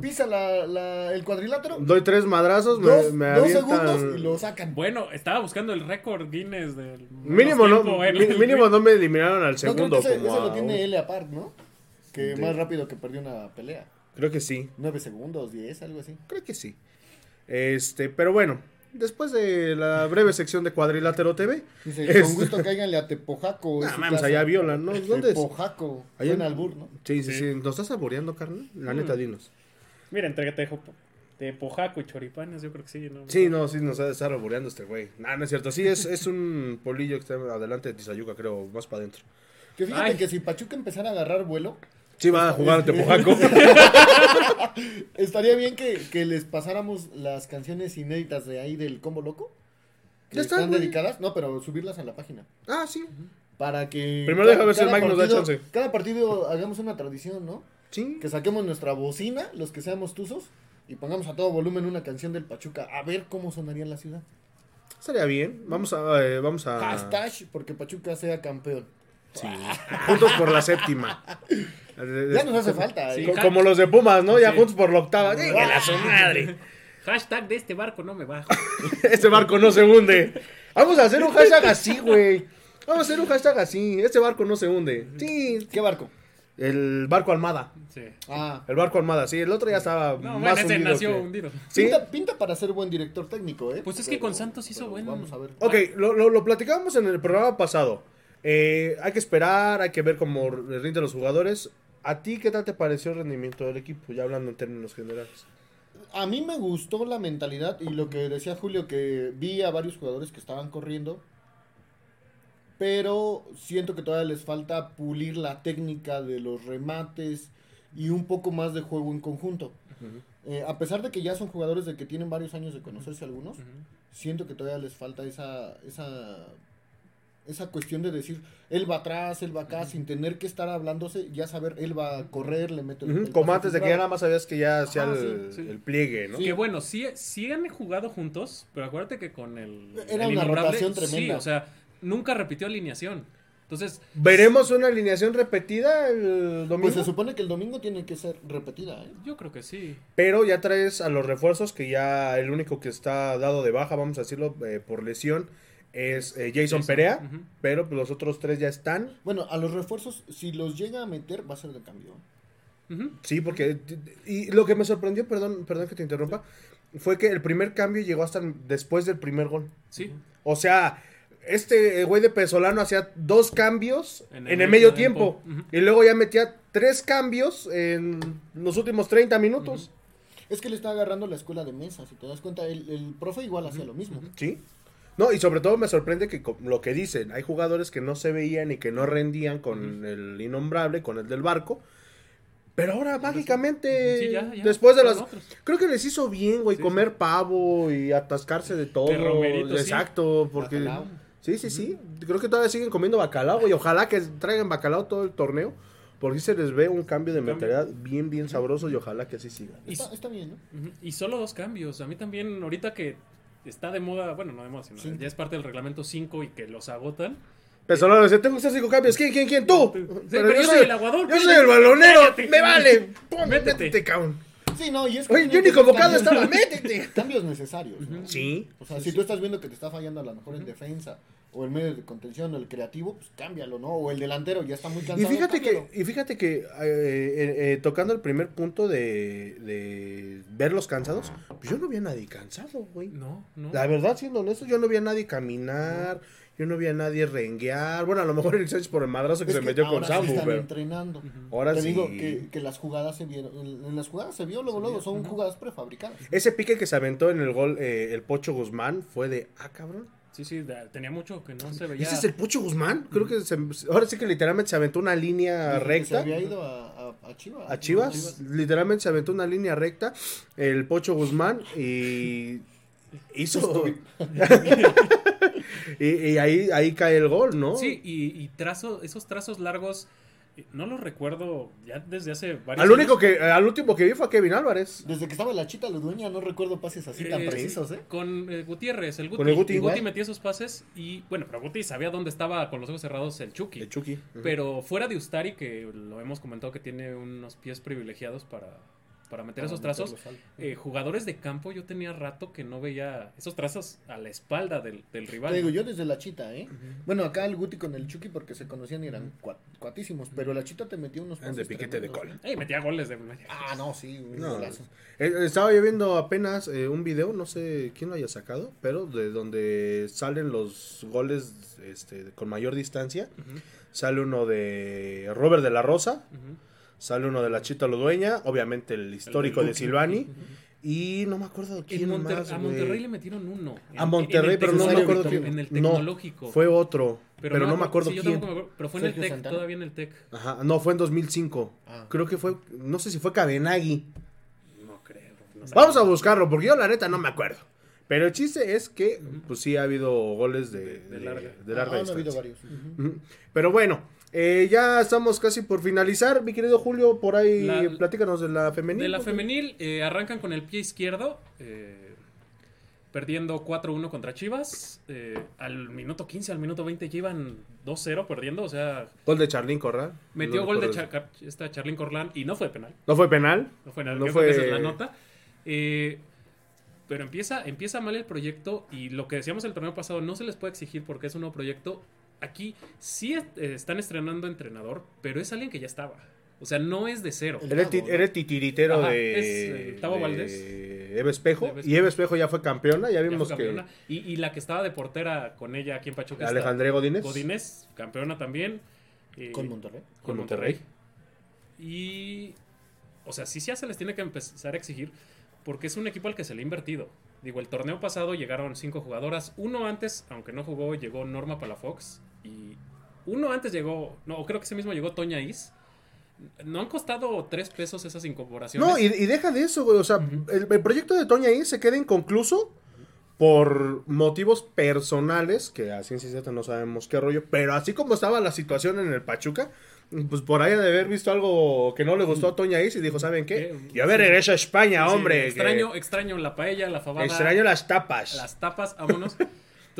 pisa la, la- el cuadrilátero, Doy tres madrazos, me, dos, me dos avientan- segundos y lo sacan. Bueno, estaba buscando el récord Guinness del. Mínimo, no, tiempo el mínimo no me eliminaron al no, creo segundo. que ese, como ese lo tiene Elia Park, ¿no? Que Sí. más rápido que perdió una pelea. Creo que sí, 9 segundos, 10, algo así. creo que sí. Este, pero bueno, después de la breve sección de Cuadrilátero TV. Dice, Este- con gusto cáiganle a Tepojaco. Ah, mames, casa". allá violan, ¿no? ¿Dónde es? Tepojaco. Allá en albur, ¿no? Sí, sí, Sí. ¿Nos estás saboreando, carnal? La neta, dinos. Mira, tejo, de pojaco y choripanes, yo creo que sí, ¿no? Sí, no, sí, nos ha de estar saboreando este güey. No, no es cierto. Sí, es, es un polillo que está adelante de Tizayuca, creo, más para adentro. Que fíjate Ay. que si Pachuca empezara a agarrar vuelo, Sí, va a jugar ante Pojaco. estaría bien que, que les pasáramos las canciones inéditas de ahí del Combo Loco. Que Ya están, están dedicadas, no, pero subirlas a la página. ah, sí. Para que. Primero deja ver si el Mike nos da chance. Cada partido hagamos una tradición, ¿no? Sí. Que saquemos nuestra bocina, los que seamos tuzos, y pongamos a todo volumen una canción del Pachuca. A ver cómo sonaría en la ciudad. Estaría bien. Vamos a. eh, vamos a. Hashtag porque Pachuca sea campeón. Sí. Juntos por la séptima. Ya nos hace falta, Sí. ¿eh? Co- Como los de Pumas, ¿no? Ya Sí. juntos por la octava. ¡Dígale a su madre! Hashtag de este barco no me bajo. Este barco no se hunde. Vamos a hacer un hashtag así, güey. Vamos a hacer un hashtag así. Este barco no se hunde. Sí. ¿Qué barco? El barco Almada. Sí. Ah, El barco Almada, sí. El otro ya estaba No, más bueno, ese hundido nació que- hundido. Sí. pinta, pinta para ser buen director técnico, ¿eh? Pues es que Pero- con Santos hizo pero buen- Vamos a ver. Ok, lo, lo, lo platicábamos en el programa pasado. Eh, hay que esperar, hay que ver cómo rinden los jugadores. ¿A ti qué tal te pareció el rendimiento del equipo? Ya hablando en términos generales. A mí me gustó la mentalidad y lo que decía Julio, que vi a varios jugadores que estaban corriendo, pero siento que todavía les falta pulir la técnica de los remates y un poco más de juego en conjunto. Eh, a pesar de que ya son jugadores de que tienen varios años de conocerse algunos, siento que todavía les falta esa, esa, esa cuestión de decir, él va atrás, él va acá, sin tener que estar hablándose, ya saber, él va a correr, le mete el- Como antes de que ya nada más sabías que ya hacía el, sí, sí. el pliegue, ¿no? Sí. Que bueno, sí, sí han jugado juntos, pero acuérdate que con el. Era el una rotación tremenda. Sí, o sea, nunca repitió alineación. Entonces, ¿Veremos una alineación repetida el domingo? Pues se supone que el domingo tiene que ser repetida, ¿eh? yo creo que sí. Pero ya traes a los refuerzos, que ya el único que está dado de baja, vamos a decirlo, eh, por lesión, es eh, Jason, Jason, Perea. ujú. Pero pues, los otros tres ya están. Bueno, a los refuerzos, si los llega a meter, va a ser de cambio. Sí, porque... Y lo que me sorprendió, perdón, perdón que te interrumpa, fue que el primer cambio llegó hasta después del primer gol. Sí. O sea, este eh, güey de Pesolano hacía dos cambios en En el, medio tiempo. Y luego ya metía tres cambios en los últimos 30 minutos. Es que le está agarrando la escuela de mesa, si te das cuenta, el, el profe igual hacía lo mismo. Sí. No, y sobre todo me sorprende que lo que dicen, hay jugadores que no se veían y que no rendían con el innombrable, con el del barco. Pero ahora mágicamente, Sí, ya, ya, después de las... otros. Creo que les hizo bien, güey, Sí, comer pavo y atascarse de todo. De romerito, sí. Exacto, porque... Bacalao. Sí, sí, sí. Creo que todavía siguen comiendo bacalao, güey. Ojalá que traigan bacalao todo el torneo. Porque sí se les ve un cambio de mentalidad bien, bien sabroso y ojalá que así siga. Y, Está, está bien, ¿no? Y solo dos cambios. A mí también, ahorita que está de moda, bueno, no de moda, sino ya es parte del reglamento 5 y que los agotan. Pesolano dice, tengo que hacer cinco cambios. ¿Quién, quién, quién? ¡Tú! Sí, pero yo soy el aguador, Yo pues, soy el balonero. cállate. ¡Me vale! ¡Pum! Métete. Métete, cabrón. Sí, no, y es que Oye, yo ni convocado cambios- estaba. ¡Métete! Cambios necesarios, ¿no? Sí. O sea, si tú estás viendo que te está fallando a lo mejor en defensa, o el medio de contención, o el creativo, pues cámbialo, ¿no? O el delantero ya está muy Y cansado. fíjate que, y fíjate que eh, eh, eh, tocando el primer punto de, de verlos cansados, pues yo no vi a nadie cansado, güey. No, no. La verdad, siendo honesto, yo no vi a nadie caminar, yo no vi a nadie renguear. Bueno, a lo mejor Eric Sánchez por el madrazo que Es se que metió con ahora sí Sambu, están pero entrenando. ahora Te sí. digo que, que las jugadas se vieron. En, en las jugadas se vio luego, luego, son jugadas prefabricadas. Ese pique que se aventó en el gol eh, el Pocho Guzmán fue de, ah, cabrón. Sí, sí, tenía mucho que no se veía. ¿Ese es el Pocho Guzmán? Creo que se- ahora sí que literalmente se aventó una línea Se recta. había ido a, a, a Chivas. A Chivas, literalmente se aventó una línea recta el Pocho Guzmán y hizo y, y ahí ahí cae el gol, ¿no? Sí, y, y trazo, esos trazos largos No lo recuerdo ya desde hace varios Al único años. que, al último que vi fue a Kevin Álvarez. Desde que estaba la chita Ludueña no recuerdo pases así tan Eh, precisos, ¿eh? Con eh, Gutiérrez, el Guti. Con el Guti. Metía esos pases y, bueno, pero Guti sabía dónde estaba con los ojos cerrados el Chucky. El Chucky. Pero fuera de Ustari, que lo hemos comentado que tiene unos pies privilegiados para, para meter esos trazos, eh, jugadores de campo, yo tenía rato que no veía esos trazos a la espalda del, del rival. Te digo, yo desde la chita, ¿eh? Bueno, acá el Guti con el Chucky porque se conocían y eran cua- cuatísimos, pero la chita te metió unos Eran de pases piquete de cola. ¿eh? Ey, metía goles de. Ah, no, sí, un No, golazo. eh, estaba yo viendo apenas eh, un video, no sé quién lo haya sacado, pero de donde salen los goles este, con mayor distancia. Sale uno de Robert de la Rosa. Sale uno de la Chita Lodueña, obviamente el histórico de. Silvani, y no me acuerdo En quién Monter- más, a. Monterrey le metieron uno. A Monterrey, pero no me acuerdo quién. En el No, tecnológico. fue otro, pero, no me acuerdo sí, quién. tampoco me acuerdo, pero fue en el TEC, Santana. todavía en el TEC. Ajá, no, fue en 2005. Ah. Creo que fue, no sé si fue Cabenagui. No creo. no. Vamos a buscarlo, porque yo la neta no me acuerdo. Pero el chiste es que, pues sí ha habido goles de, De- de larga. de larga Ah, han habido distancia. varios. Pero bueno, eh, ya estamos casi por finalizar. Mi querido Julio, por ahí La- platícanos de la femenil. De la femenil eh, arrancan con el pie izquierdo, eh, perdiendo 4-1 contra Chivas. al minuto 15, al minuto 20 ya iban 2-0 perdiendo. O sea, Gol de Charlín Corral. metió No gol de esta Charlín Corlán y no fue penal. ¿No fue penal? No fue nada, No fue- esa es la nota. Pero empieza, empieza mal el proyecto y lo que decíamos el torneo pasado no se les puede exigir porque es un nuevo proyecto. Aquí sí eh, están estrenando entrenador, pero es alguien que ya estaba. O sea, no es de cero. Era el, ti- Tavo, ¿no? era el titiritero Ajá, de, es, eh, Tavo de Valdés. Eva Espejo. Y Eva Espejo ya fue campeona. Ya Ya vimos que. Y, y la que estaba de portera con ella aquí en Pachuca. está Alejandré Godínez. Godínez, campeona también. eh, Con Monterrey. con Monterrey. Y. O sea, sí, sí se les tiene que empezar a exigir. Porque es un equipo al que se le ha invertido. Digo, el torneo pasado llegaron cinco jugadoras. Uno antes, aunque no jugó, llegó Norma Palafox. Y uno antes llegó. No, creo que ese mismo llegó Toña Is. No han costado tres pesos esas incorporaciones. No, y, y deja de eso, güey. O sea, el, el proyecto de Toña ahí se queda inconcluso por motivos personales, que a ciencia cierta no sabemos qué rollo, pero así como estaba la situación en el Pachuca, pues por ahí ha de haber visto algo que no le gustó a Toña Is y dijo, ¿saben qué? ¿Qué? Y a ver, regresa a España, Sí, hombre. extraño, extraño la paella, la fabada. extraño las tapas. Las tapas, vámonos.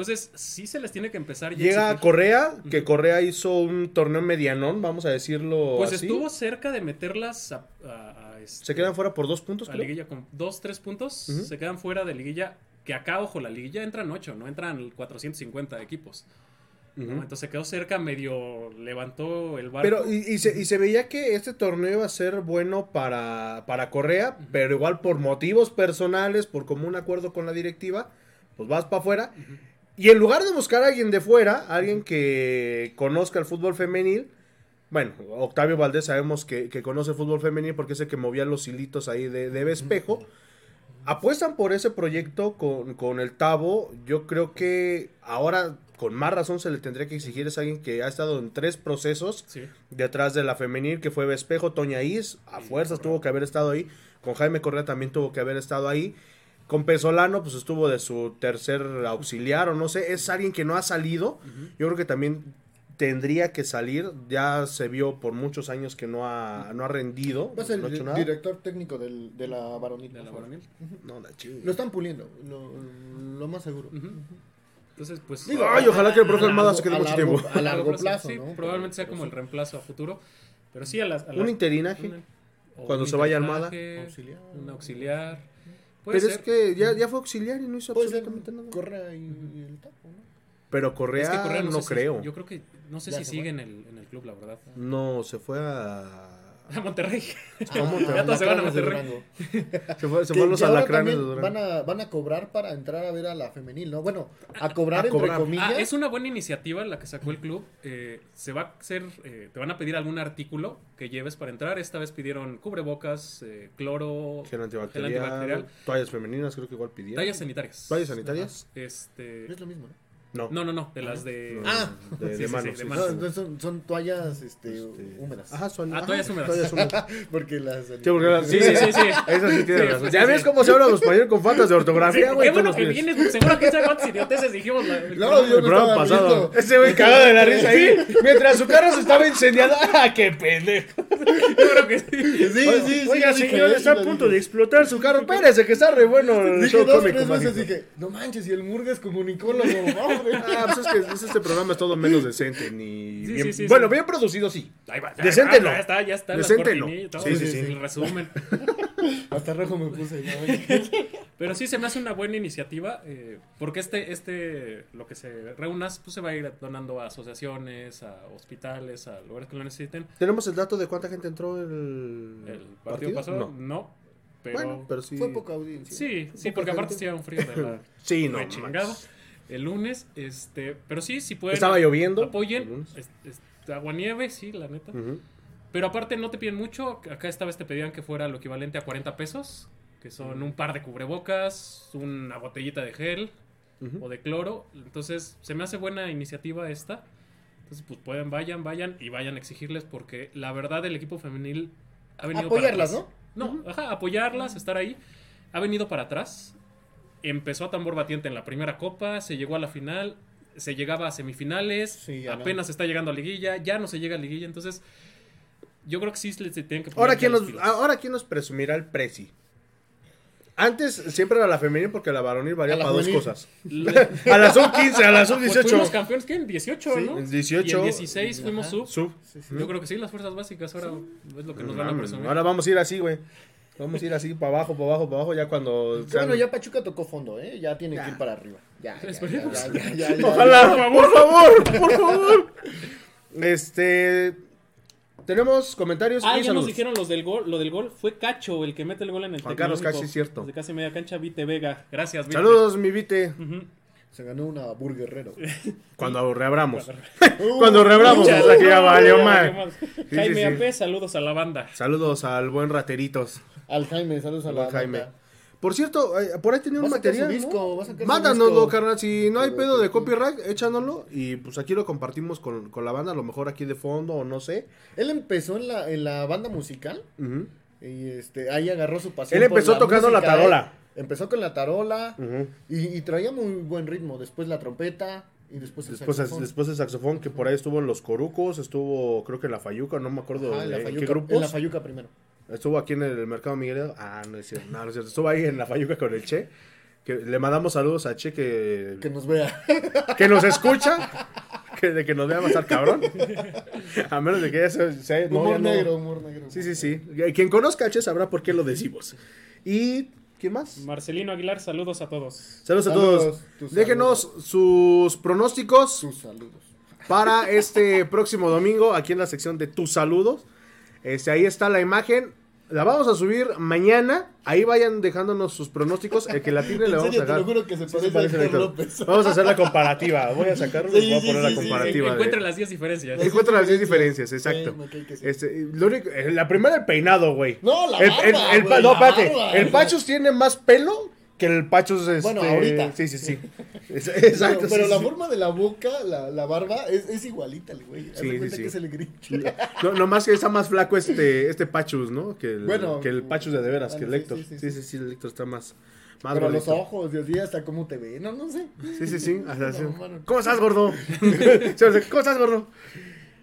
Entonces, sí se les tiene que empezar ya a Llega exigir. Correa, que Correa hizo un torneo medianón, vamos a decirlo Pues así. estuvo cerca de meterlas a, a- a este- Se quedan fuera por dos puntos, a creo. liguilla con dos, tres puntos. Se quedan fuera de liguilla. Que acá, ojo, la liguilla entran ocho, no entran 450 equipos. ¿no? Ujú. Entonces quedó cerca, medio levantó el barco. Pero, y, y se, y se veía que este torneo iba a ser bueno para, para Correa, pero igual por motivos personales, por común acuerdo con la directiva, pues vas para afuera. Y en lugar de buscar a alguien de fuera, alguien que conozca el fútbol femenil, bueno, Octavio Valdés sabemos que, que conoce el fútbol femenil porque es el que movía los hilitos ahí de, de Espejo. Apuestan por ese proyecto con, con el Tavo. Yo creo que ahora con más razón se le tendría que exigir es alguien que ha estado en tres procesos Sí. detrás de la femenil, que fue Vespejo, Toña Is, a fuerzas tuvo que haber estado ahí, con Jaime Correa también tuvo que haber estado ahí, con Pesolano pues estuvo de su tercer auxiliar o no sé, es alguien que no ha salido, yo creo que también tendría que salir, ya se vio por muchos años que no ha, no ha rendido, Va a ser no ha el hecho di- nada. director técnico del, de la varonil. De la. No, la chinga. Lo están puliendo, lo, lo más seguro. Entonces, pues. Digo, Ay, ojalá que el profe a Almada largo- se quede mucho largo- tiempo. A largo plazo, sí, ¿no? probablemente sea como el reemplazo a futuro. Pero sí, a las. a Un interinaje. una- Cuando un se vaya Almada. interinaje, Auxiliar. Un auxiliar. Puede Pero es que ya, ya fue auxiliar y no hizo absolutamente nada. Correa y, y el tapo, ¿no? Pero Correa, Es que Correa no, sé si- creo. yo creo que. No sé Ya si sigue en el, en el club, la verdad. No, se fue a... A Monterrey. ¿Cómo te- Ya todos se van a Monterrey. Se fue, se Que- fue a los alacranes de Durango. van a, van a cobrar para entrar a ver a la femenil, ¿no? Bueno, a cobrar a entre cobrar. comillas. Ah, es una buena iniciativa la que sacó el club. Eh, se va a hacer, eh, te van a pedir algún artículo que lleves para entrar. Esta vez pidieron cubrebocas, eh, cloro, Gel antibacterial, toallas femeninas creo que igual pidieron. tallas sanitarias. ¿Toallas sanitarias? Ajá. Este, Es lo mismo, ¿no? No. No, no, no, de las de... Ah. de, Sí, manos. sí, No, son, son toallas este, Este, húmedas. Ajá, son. Ah, toallas húmedas. toallas húmedas. Porque las. Sí, porque las- Sí, sí, sí, sí. Eso sí tiene Sí, razón. Ya sí, ves sí. cómo se habla los españoles con faltas de ortografía, güey. Qué bueno que vienes, seguro que sabe cuántas idioteces dijimos. La, el No, yo El programa estaba pasado. Ese güey cagado de la risa ahí. Mientras su carro se estaba incendiando. ¡Ah, qué pendejo! Yo creo que sí. Sí, sí, sí. Oiga, señor, está a punto de explotar su carro. Espérese, que está re bueno el Dije show dos, cómico. tres veces, dije, no manches, y el Murga es comunicólogo, Ah, pues es que es- este programa es todo menos decente. Ni Sí, bien- sí, sí, bueno, sí. bien producido, sí. Ahí va, ya, Decente no. Ya está, ya está. Decente no. Sí, sí, sí. El resumen. Hasta rojo me puse. ¿no? Pero sí se me hace una buena iniciativa, eh, porque este, este, lo que se reúnas, pues se va a ir donando a asociaciones, a hospitales, a lugares que lo necesiten. ¿Tenemos el dato de cuánta gente entró el, El partido pasado, No. no. pero, Bueno, pero sí. Fue poca audiencia. sí, sí, porque aparte estaba un frío de la Sí, no. chingado. El lunes, este, pero sí, si pueden. Estaba lloviendo. Apoyen. Es, es- agua nieve, sí, la neta. Pero aparte no te piden mucho. Acá esta vez te pedían que fuera lo equivalente a 40 pesos. Que son un par de cubrebocas, una botellita de gel o de cloro. Entonces se me hace buena iniciativa esta. Entonces pues pueden, vayan, vayan y vayan a exigirles porque la verdad el equipo femenil ha venido para Apoyarlas, atrás. ¿no? No, ajá, apoyarlas, estar ahí. Ha venido para atrás. Empezó a tambor batiente en la primera copa, se llegó a la final, se llegaba a semifinales, Sí, ya no. apenas está llegando a liguilla, ya no se llega a liguilla, entonces yo creo que sí se tienen que poner Ahora, ¿quién ahora, ¿quién nos presumirá el preci? Antes siempre era la femenil porque la varonil valía para dos cosas. A la sub 15, a la sub pues 18. fuimos campeones, ¿qué? En 18, Sí, ¿no? en 18. Y en 16 fuimos sub. Sub. Yo creo que sí, las fuerzas básicas ahora es lo que nos van a presumir. Ahora vamos a ir así, güey. Vamos a ir así, para abajo, para abajo, para abajo, ya cuando... Bueno, ya Pachuca tocó fondo, ¿eh? Ya tiene Ya. que ir para arriba. Ya, ya. Ojalá, por favor, por favor. Este... Tenemos comentarios Ah, y ya nos dijeron los del gol, lo del gol fue Cacho el que mete el gol en el Juan Carlos. Cacho, sí, cierto. Desde casi media cancha, Vite Vega. Gracias, Vite. Saludos, mi Vite. Ujú. Se ganó una burguerrero. Cuando reabramos. Cuando reabramos. Sea que ya valió mal. sí, Jaime sí. AP, saludos a la banda. Saludos al buen Rateritos. Al Jaime, saludos a la Buen Jaime. banda. Por cierto, eh, por ahí tenía un material. disco, ¿no? disco. carnal. Si no hay pedo de copyright, échanoslo. Y pues aquí lo compartimos con, con la banda. A lo mejor aquí de fondo o no sé. Él empezó en la, en la banda musical y este, ahí agarró su pasión. Él por empezó tocando la tarola. ¿eh? Empezó con la tarola Ujú. y, y traía muy buen ritmo. Después la trompeta y después el Después, saxofón. después el saxofón, que por ahí estuvo en Los Corucos, estuvo creo que en La Fayuca, no me acuerdo Ajá, en la de- en qué Fayuca, grupos. en la Fayuca primero. Estuvo aquí en el mercado Miguel. Ah, no es cierto. No, no es cierto. Estuvo ahí en La Fayuca con el Che. Que le mandamos saludos a Che que, Que nos vea. que nos escucha. Que de que nos vea estar cabrón. A menos de que ya se. se- no, humor no. negro, humor negro. Sí, sí, sí. Quien conozca a Che sabrá por qué lo decimos. ¿Y quién más? Marcelino Aguilar, saludos a todos. Saludos a Saludos, todos. Déjenos sus pronósticos Sus saludos. para este próximo domingo aquí en la sección de tus saludos. Este, ahí está la imagen. La vamos a subir mañana. Ahí vayan dejándonos sus pronósticos. El que la tiene le vamos serio, a te dejar. lo juro que se Sí, parece se parece a Héctor. López. Vamos a hacer la comparativa. Voy a sacarlo y Sí, voy a poner sí, la sí. comparativa. de- Encuentra las 10 diferencias. Encuentra las 10 diferencias, exacto. Este, lo único- eh, la primera el peinado, güey. No, la el, barba, el- el pa- güey, no, la espérate. barba, el. Pachus tiene más pelo que el Pachus. Este, Bueno, ahorita. Sí, sí, sí. Es- Exacto. Pero, pero sí, la sí. forma de la boca, la, la barba, es, es igualita el güey. Sí, cuenta que es el Grinch. No, nomás que está más flaco este, este Pachus, ¿no? Que el, Bueno, que el Pachus de de veras, que el Héctor. sí, Sí, sí, el Héctor está más, más Pero los ojos, Dios mío, hasta cómo te ve. No, no sé. Sí, sí, sí. hasta. No. ¿Cómo estás, gordo? ¿Cómo estás, gordo?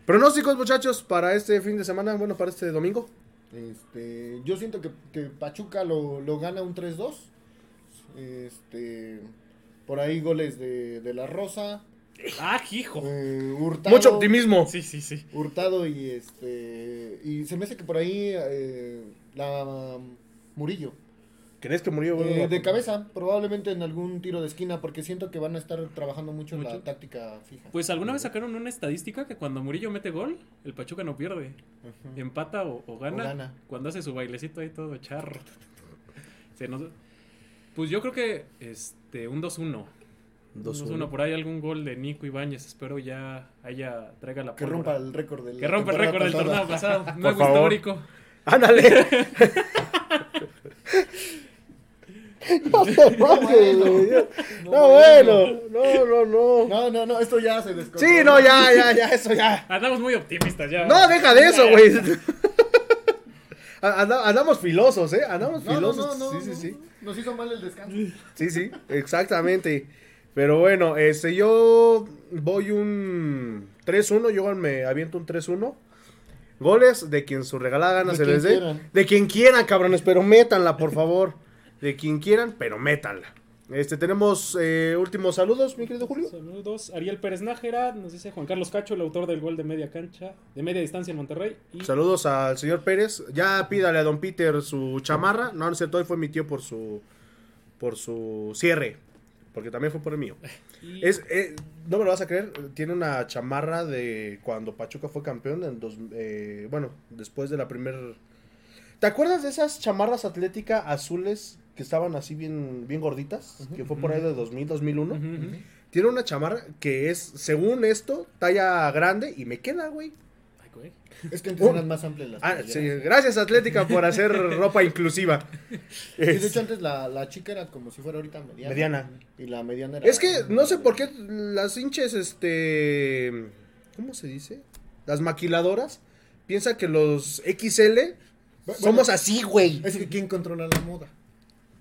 Pronósticos, muchachos, para este fin de semana, bueno, para este domingo. Este, yo siento que, que Pachuca lo, lo gana un 3-2. Este, por ahí goles de, de la Rosa. Ah, hijo. eh, Hurtado. Mucho optimismo. Sí, sí, sí. Hurtado y este. Y se me hace que por ahí eh, la Murillo. ¿Crees que murió? Eh, de cabeza, probablemente en algún tiro de esquina, porque siento que van a estar trabajando mucho, en la Mucho. táctica fija. Pues alguna vez sacaron una estadística que cuando Murillo mete gol, el Pachuca no pierde. Empata o, o gana, O gana. Cuando hace su bailecito ahí todo charro. Se nos- Pues yo creo que este un 2-1. 2-1. 2-1. Por ahí algún gol de Nico Ibáñez. Espero ya haya traiga la Que pólvora. rompa el récord del. Que rompa el récord del torneo pasado. Nuevo favor. histórico. Ándale. No se pases, güey. No, bueno. No, no, no. No, no, no, esto ya se descontroló. Sí, no, ya, ya, ya, eso ya. Andamos muy optimistas ya. No, deja de eso, güey. Anda- Andamos filosos, ¿eh? Andamos No, no, filosos. no, no, sí, sí, no. sí. Nos hizo mal el descanso. Sí, sí, exactamente. Pero bueno, este, yo voy un 3-1, yo me aviento un 3-1. Goles de quien su regalada gana De se quien les dé. quieran. De quien quieran, cabrones, pero métanla, por favor. De quien quieran, pero métanla. Este, tenemos eh, últimos saludos, mi querido Julio. Saludos. Ariel Pérez Nájera, nos dice Juan Carlos Cacho, el autor del gol de media cancha, de media distancia en Monterrey. Y Saludos al señor Pérez. Ya pídale a don Peter su chamarra. No, no es cierto, hoy fue mi tío por su por su cierre. Porque también fue por el mío. y- Es, eh, no me lo vas a creer, tiene una chamarra de cuando Pachuca fue campeón, en dos, eh, bueno, después de la primera... ¿Te acuerdas de esas chamarras atlética azules que estaban así bien, bien gorditas? Que fue por ahí de 2000, 2001. Ujú, ujú. Tiene una chamarra que es, según esto, talla grande y me queda, güey. Ay, güey. Es que antes Oh. eran más amplias las Ah, sí, gracias Atlética por hacer ropa inclusiva. Sí, de hecho, antes la, la chica era como si fuera ahorita mediana. Mediana. Y la mediana era. es que no sé por qué las hinches, este... ¿Cómo se dice? Las maquiladoras piensan que los XL Bueno. somos así, güey. Es que ¿quién controla la moda?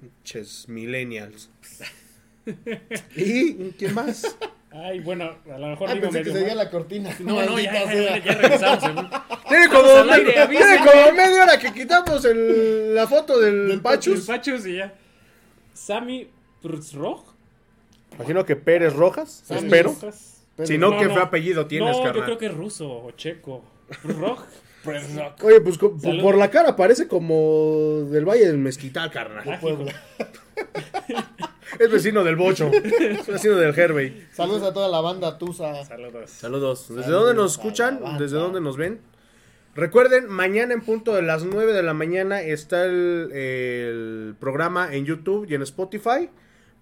Pinches millennials. ¿Y quién más? Ay, bueno, a lo mejor Ah, digo pensé que medio sería mal. la cortina. No, no, ya, ya, ya, ya regresamos. según. Tiene como, al aire, tiene como media hora que quitamos el- la foto del, Del Pachus. El Pachus y ya. Sammy Przroj. Imagino que Pérez Rojas, Sammy espero. Rojas. Si no, No, ¿qué no. apellido tienes, no, yo creo que es ruso o checo. Przroj. Przroj. Oye, pues co- Salud. por la cara parece como del Valle del Mezquital, carnal. Puebla. Es vecino del Bocho. Es vecino del Herbey. Saludos a toda la banda Tusa. Saludos. Saludos. ¿Desde Saludos dónde nos a escuchan? banda. ¿Desde dónde nos ven? Recuerden, mañana en punto de las 9 de la mañana está el, el programa en YouTube y en Spotify.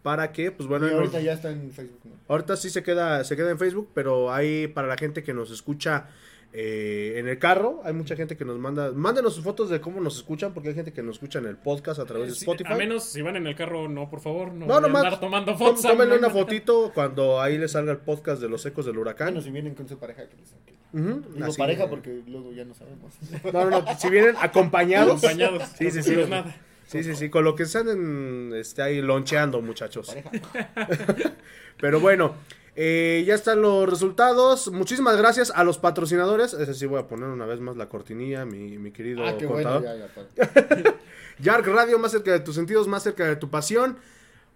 Para que, pues bueno, ahorita nos- ya está en Facebook. ¿no? ahorita sí se queda, se queda en Facebook, pero ahí para la gente que nos escucha eh, en el carro, hay mucha gente que nos manda, mándenos sus fotos de cómo nos escuchan, porque hay gente que nos escucha en el podcast a través de Sí, Spotify. a menos si van en el carro, no, por favor. No, No, nomás andar tomando Tó- fotos. Tómenle una fotito cuando ahí les salga el podcast de los ecos del huracán. Bueno, si vienen con su pareja, que les saque. Digo así. pareja porque luego ya no sabemos. No, no, no, si vienen acompañados. Acompañados. Sí, sí, sí. nada. Sí, sí, sí, con lo que están en, este, ahí loncheando, muchachos. pareja. Pero bueno, eh, ya están los resultados. Muchísimas gracias a los patrocinadores. Ese sí voy a poner una vez más la cortinilla, mi, mi querido Ah, qué bueno. contador. Ya, ya, padre. Yark Radio, más cerca de tus sentidos, más cerca de tu pasión.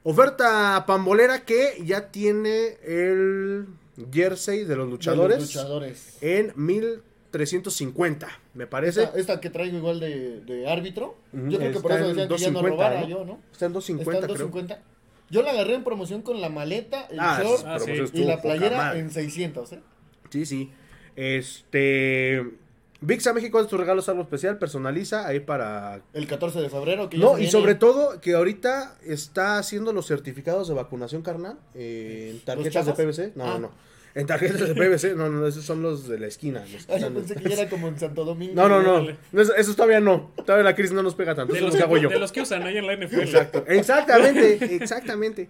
Oferta pambolera que ya tiene el jersey de los De luchadores los luchadores. en 1350, me parece. Esta, esta que traigo igual de, de árbitro. Ujú, Yo creo que por está eso decían que ya no 250, robara ¿no? yo, ¿no? Está en Está 250, en creo. 250. Yo la agarré en promoción con la maleta, el Ah, short Ah, sí. pues y la playera en 600, ¿eh? Sí, sí. Este. VIXA México es tu regalo algo especial, personaliza ahí para. El 14 de febrero. Que No, y sobre todo que ahorita está haciendo los certificados de vacunación carnal eh, en tarjetas de? PVC. No, Ah. no, no. En tarjetas de PVC, no, no, esos son los de la esquina. los que Ah, yo están- pensé que ya era como en Santo Domingo. No, no, no. Eso, esos todavía no. Todavía la crisis no nos pega tanto. De Eso los, los hago yo. de los que usan ahí en la NFL. Exacto. Exactamente, exactamente.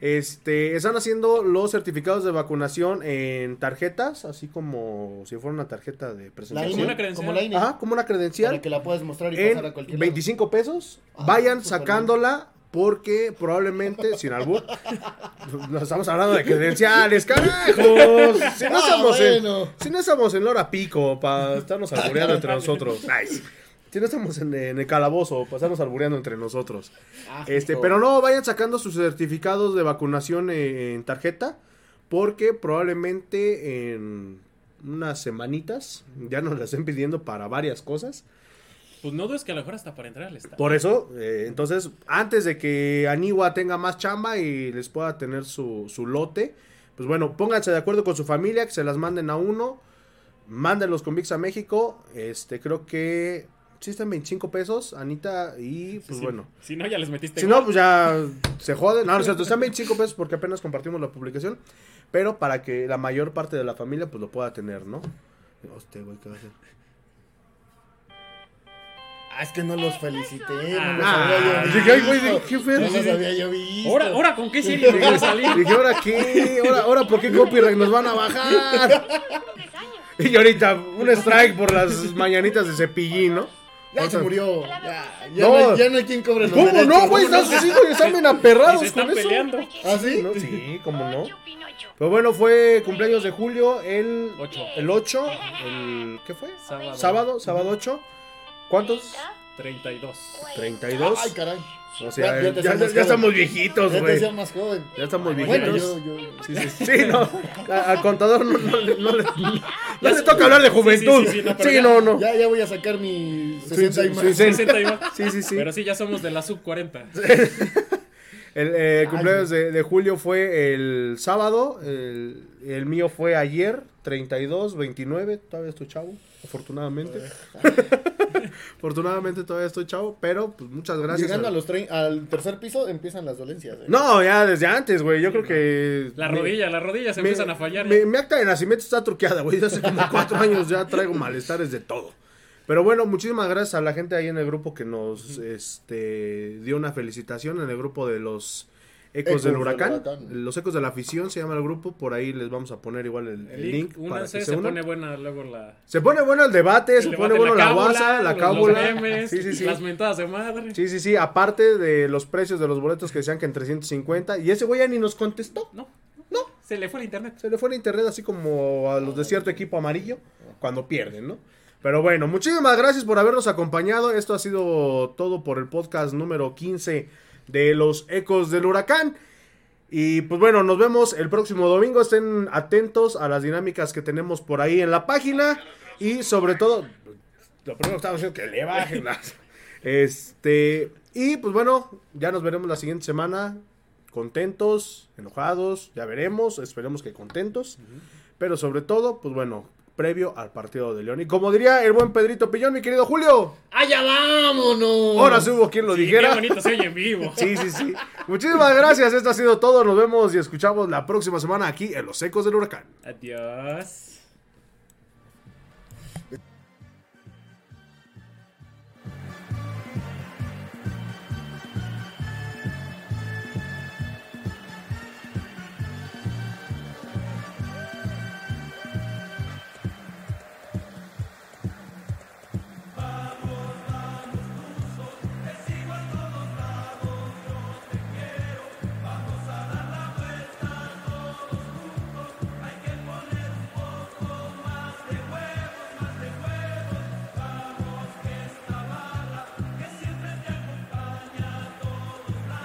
Este, están haciendo los certificados de vacunación en tarjetas, así como si fuera una tarjeta de La presentación. Como INE, una credencial. como la INE. Ajá, como una credencial. Para que la puedas mostrar y pasar a En cualquier lado. 25 pesos. Ah, Vayan súper sacándola porque probablemente, sin albur, nos estamos hablando de credenciales, carajos. Si no Ah, estamos bueno. en, si no estamos en hora pico para estarnos albureando entre nosotros. Nice. Si no estamos en, en el calabozo para estarnos albureando entre nosotros. Ah, Este, pero no vayan sacando sus certificados de vacunación en, en tarjeta porque probablemente en unas semanitas ya nos las estén pidiendo para varias cosas. Pues no dudes que a lo mejor hasta para entrar al estadio. Por eso, eh, entonces, antes de que Anigua tenga más chamba y les pueda tener su, su lote, pues bueno, pónganse de acuerdo con su familia, que se las manden a uno, mándenlos con VIX a México, este, creo que sí está en 25 pesos, Anita, y pues Sí, bueno. Si no, ya les metiste. Si no, pues ya se joden. No, no es cierto, están 25 pesos porque apenas compartimos la publicación, pero para que la mayor parte de la familia pues lo pueda tener, ¿no? Hostia, güey, ¿qué va a hacer? Ah, es que no los felicité. Ah, no los ah, había yo dije, ay, güey. ¿qué fue? No los había yo visto. Ahora, ahora, ¿con qué serie me salir? Dije, ¿ahora qué? ¿Ahora, ahora por qué copyright nos van a bajar? Y ahorita, un strike por las mañanitas de cepillín, ¿no? Ya se murió. Ya, ya, No. no. hay, ya no hay quien cobre los ¿Cómo derechos. no, güey? Están sus hijos y están bien aperrados están con eso. peleando. ¿Ah, sí? ¿no? Sí, cómo no. Pero bueno, fue cumpleaños de julio el Ocho. El 8, el ¿qué fue? Sábado. Sábado, sábado 8. ¿Cuántos? 32. 32. Ay, caray. O sea, Ya- ya, ya ya- ya estamos joven. viejitos, Ya te güey. decía más joven. Ya estamos Bueno, viejitos. yo, yo... Sí, sí, sí, no. A- Al contador no, no le- no le, no le toca hablar de juventud. Sí, sí, sí, no, Sí, ya- no, no. Ya, ya voy a sacar mi 60 y sí, más. sí. 61. Sí, sí, sí. Pero sí, ya somos de la sub 40. El eh, cumpleaños de, de julio fue el sábado. El, el mío fue ayer, 32, 29. Todavía estoy chavo, afortunadamente. afortunadamente todavía estoy chavo, pero pues muchas gracias. Llegando a- a los trein- al tercer piso empiezan las dolencias. ¿eh? No, ya desde antes, güey. Yo creo que. La rodilla, las rodillas empiezan a fallar. Mi, ya. mi acta de nacimiento está truqueada, güey. Desde hace como cuatro años ya traigo malestares de todo. Pero bueno, muchísimas gracias a la gente ahí en el grupo que nos este, dio una felicitación en el grupo de los Ecos, Ecos del del Huracán. Los Ecos de la Afición se llama el grupo. Por ahí les vamos a poner igual el, link. link, para que se, unan. pone buena luego la. Se pone bueno el debate, el se debate, pone bueno la, guasa, la cábula. Memes, sí, sí, sí. las mentadas de madre. Sí, sí, sí. Aparte de los precios de los boletos que decían que en 350. Y ese güey ya ni nos contestó. No, No. se le fue el internet. Se le fue el internet así como a los de cierto equipo amarillo cuando pierden, ¿no? Pero bueno, muchísimas gracias por habernos acompañado. Esto ha sido todo por el podcast número 15 de los Ecos del Huracán. Y pues bueno, nos vemos el próximo domingo. Estén atentos a las dinámicas que tenemos por ahí en la página. Y sobre todo, lo primero que estamos haciendo es que le bajen las. Este. Y pues bueno, ya nos veremos la siguiente semana. Contentos, enojados, ya veremos. Esperemos que contentos. Pero sobre todo, pues bueno, previo al partido de León. Y como diría el buen Pedrito Pillón, mi querido Julio, ¡Allá vámonos! ahora sí hubo quien lo Sí, dijera. Qué bonito se oye en vivo. Sí, sí, sí. Muchísimas gracias. Esto ha sido todo. Nos vemos y escuchamos la próxima semana aquí en Los Ecos del Huracán. Adiós.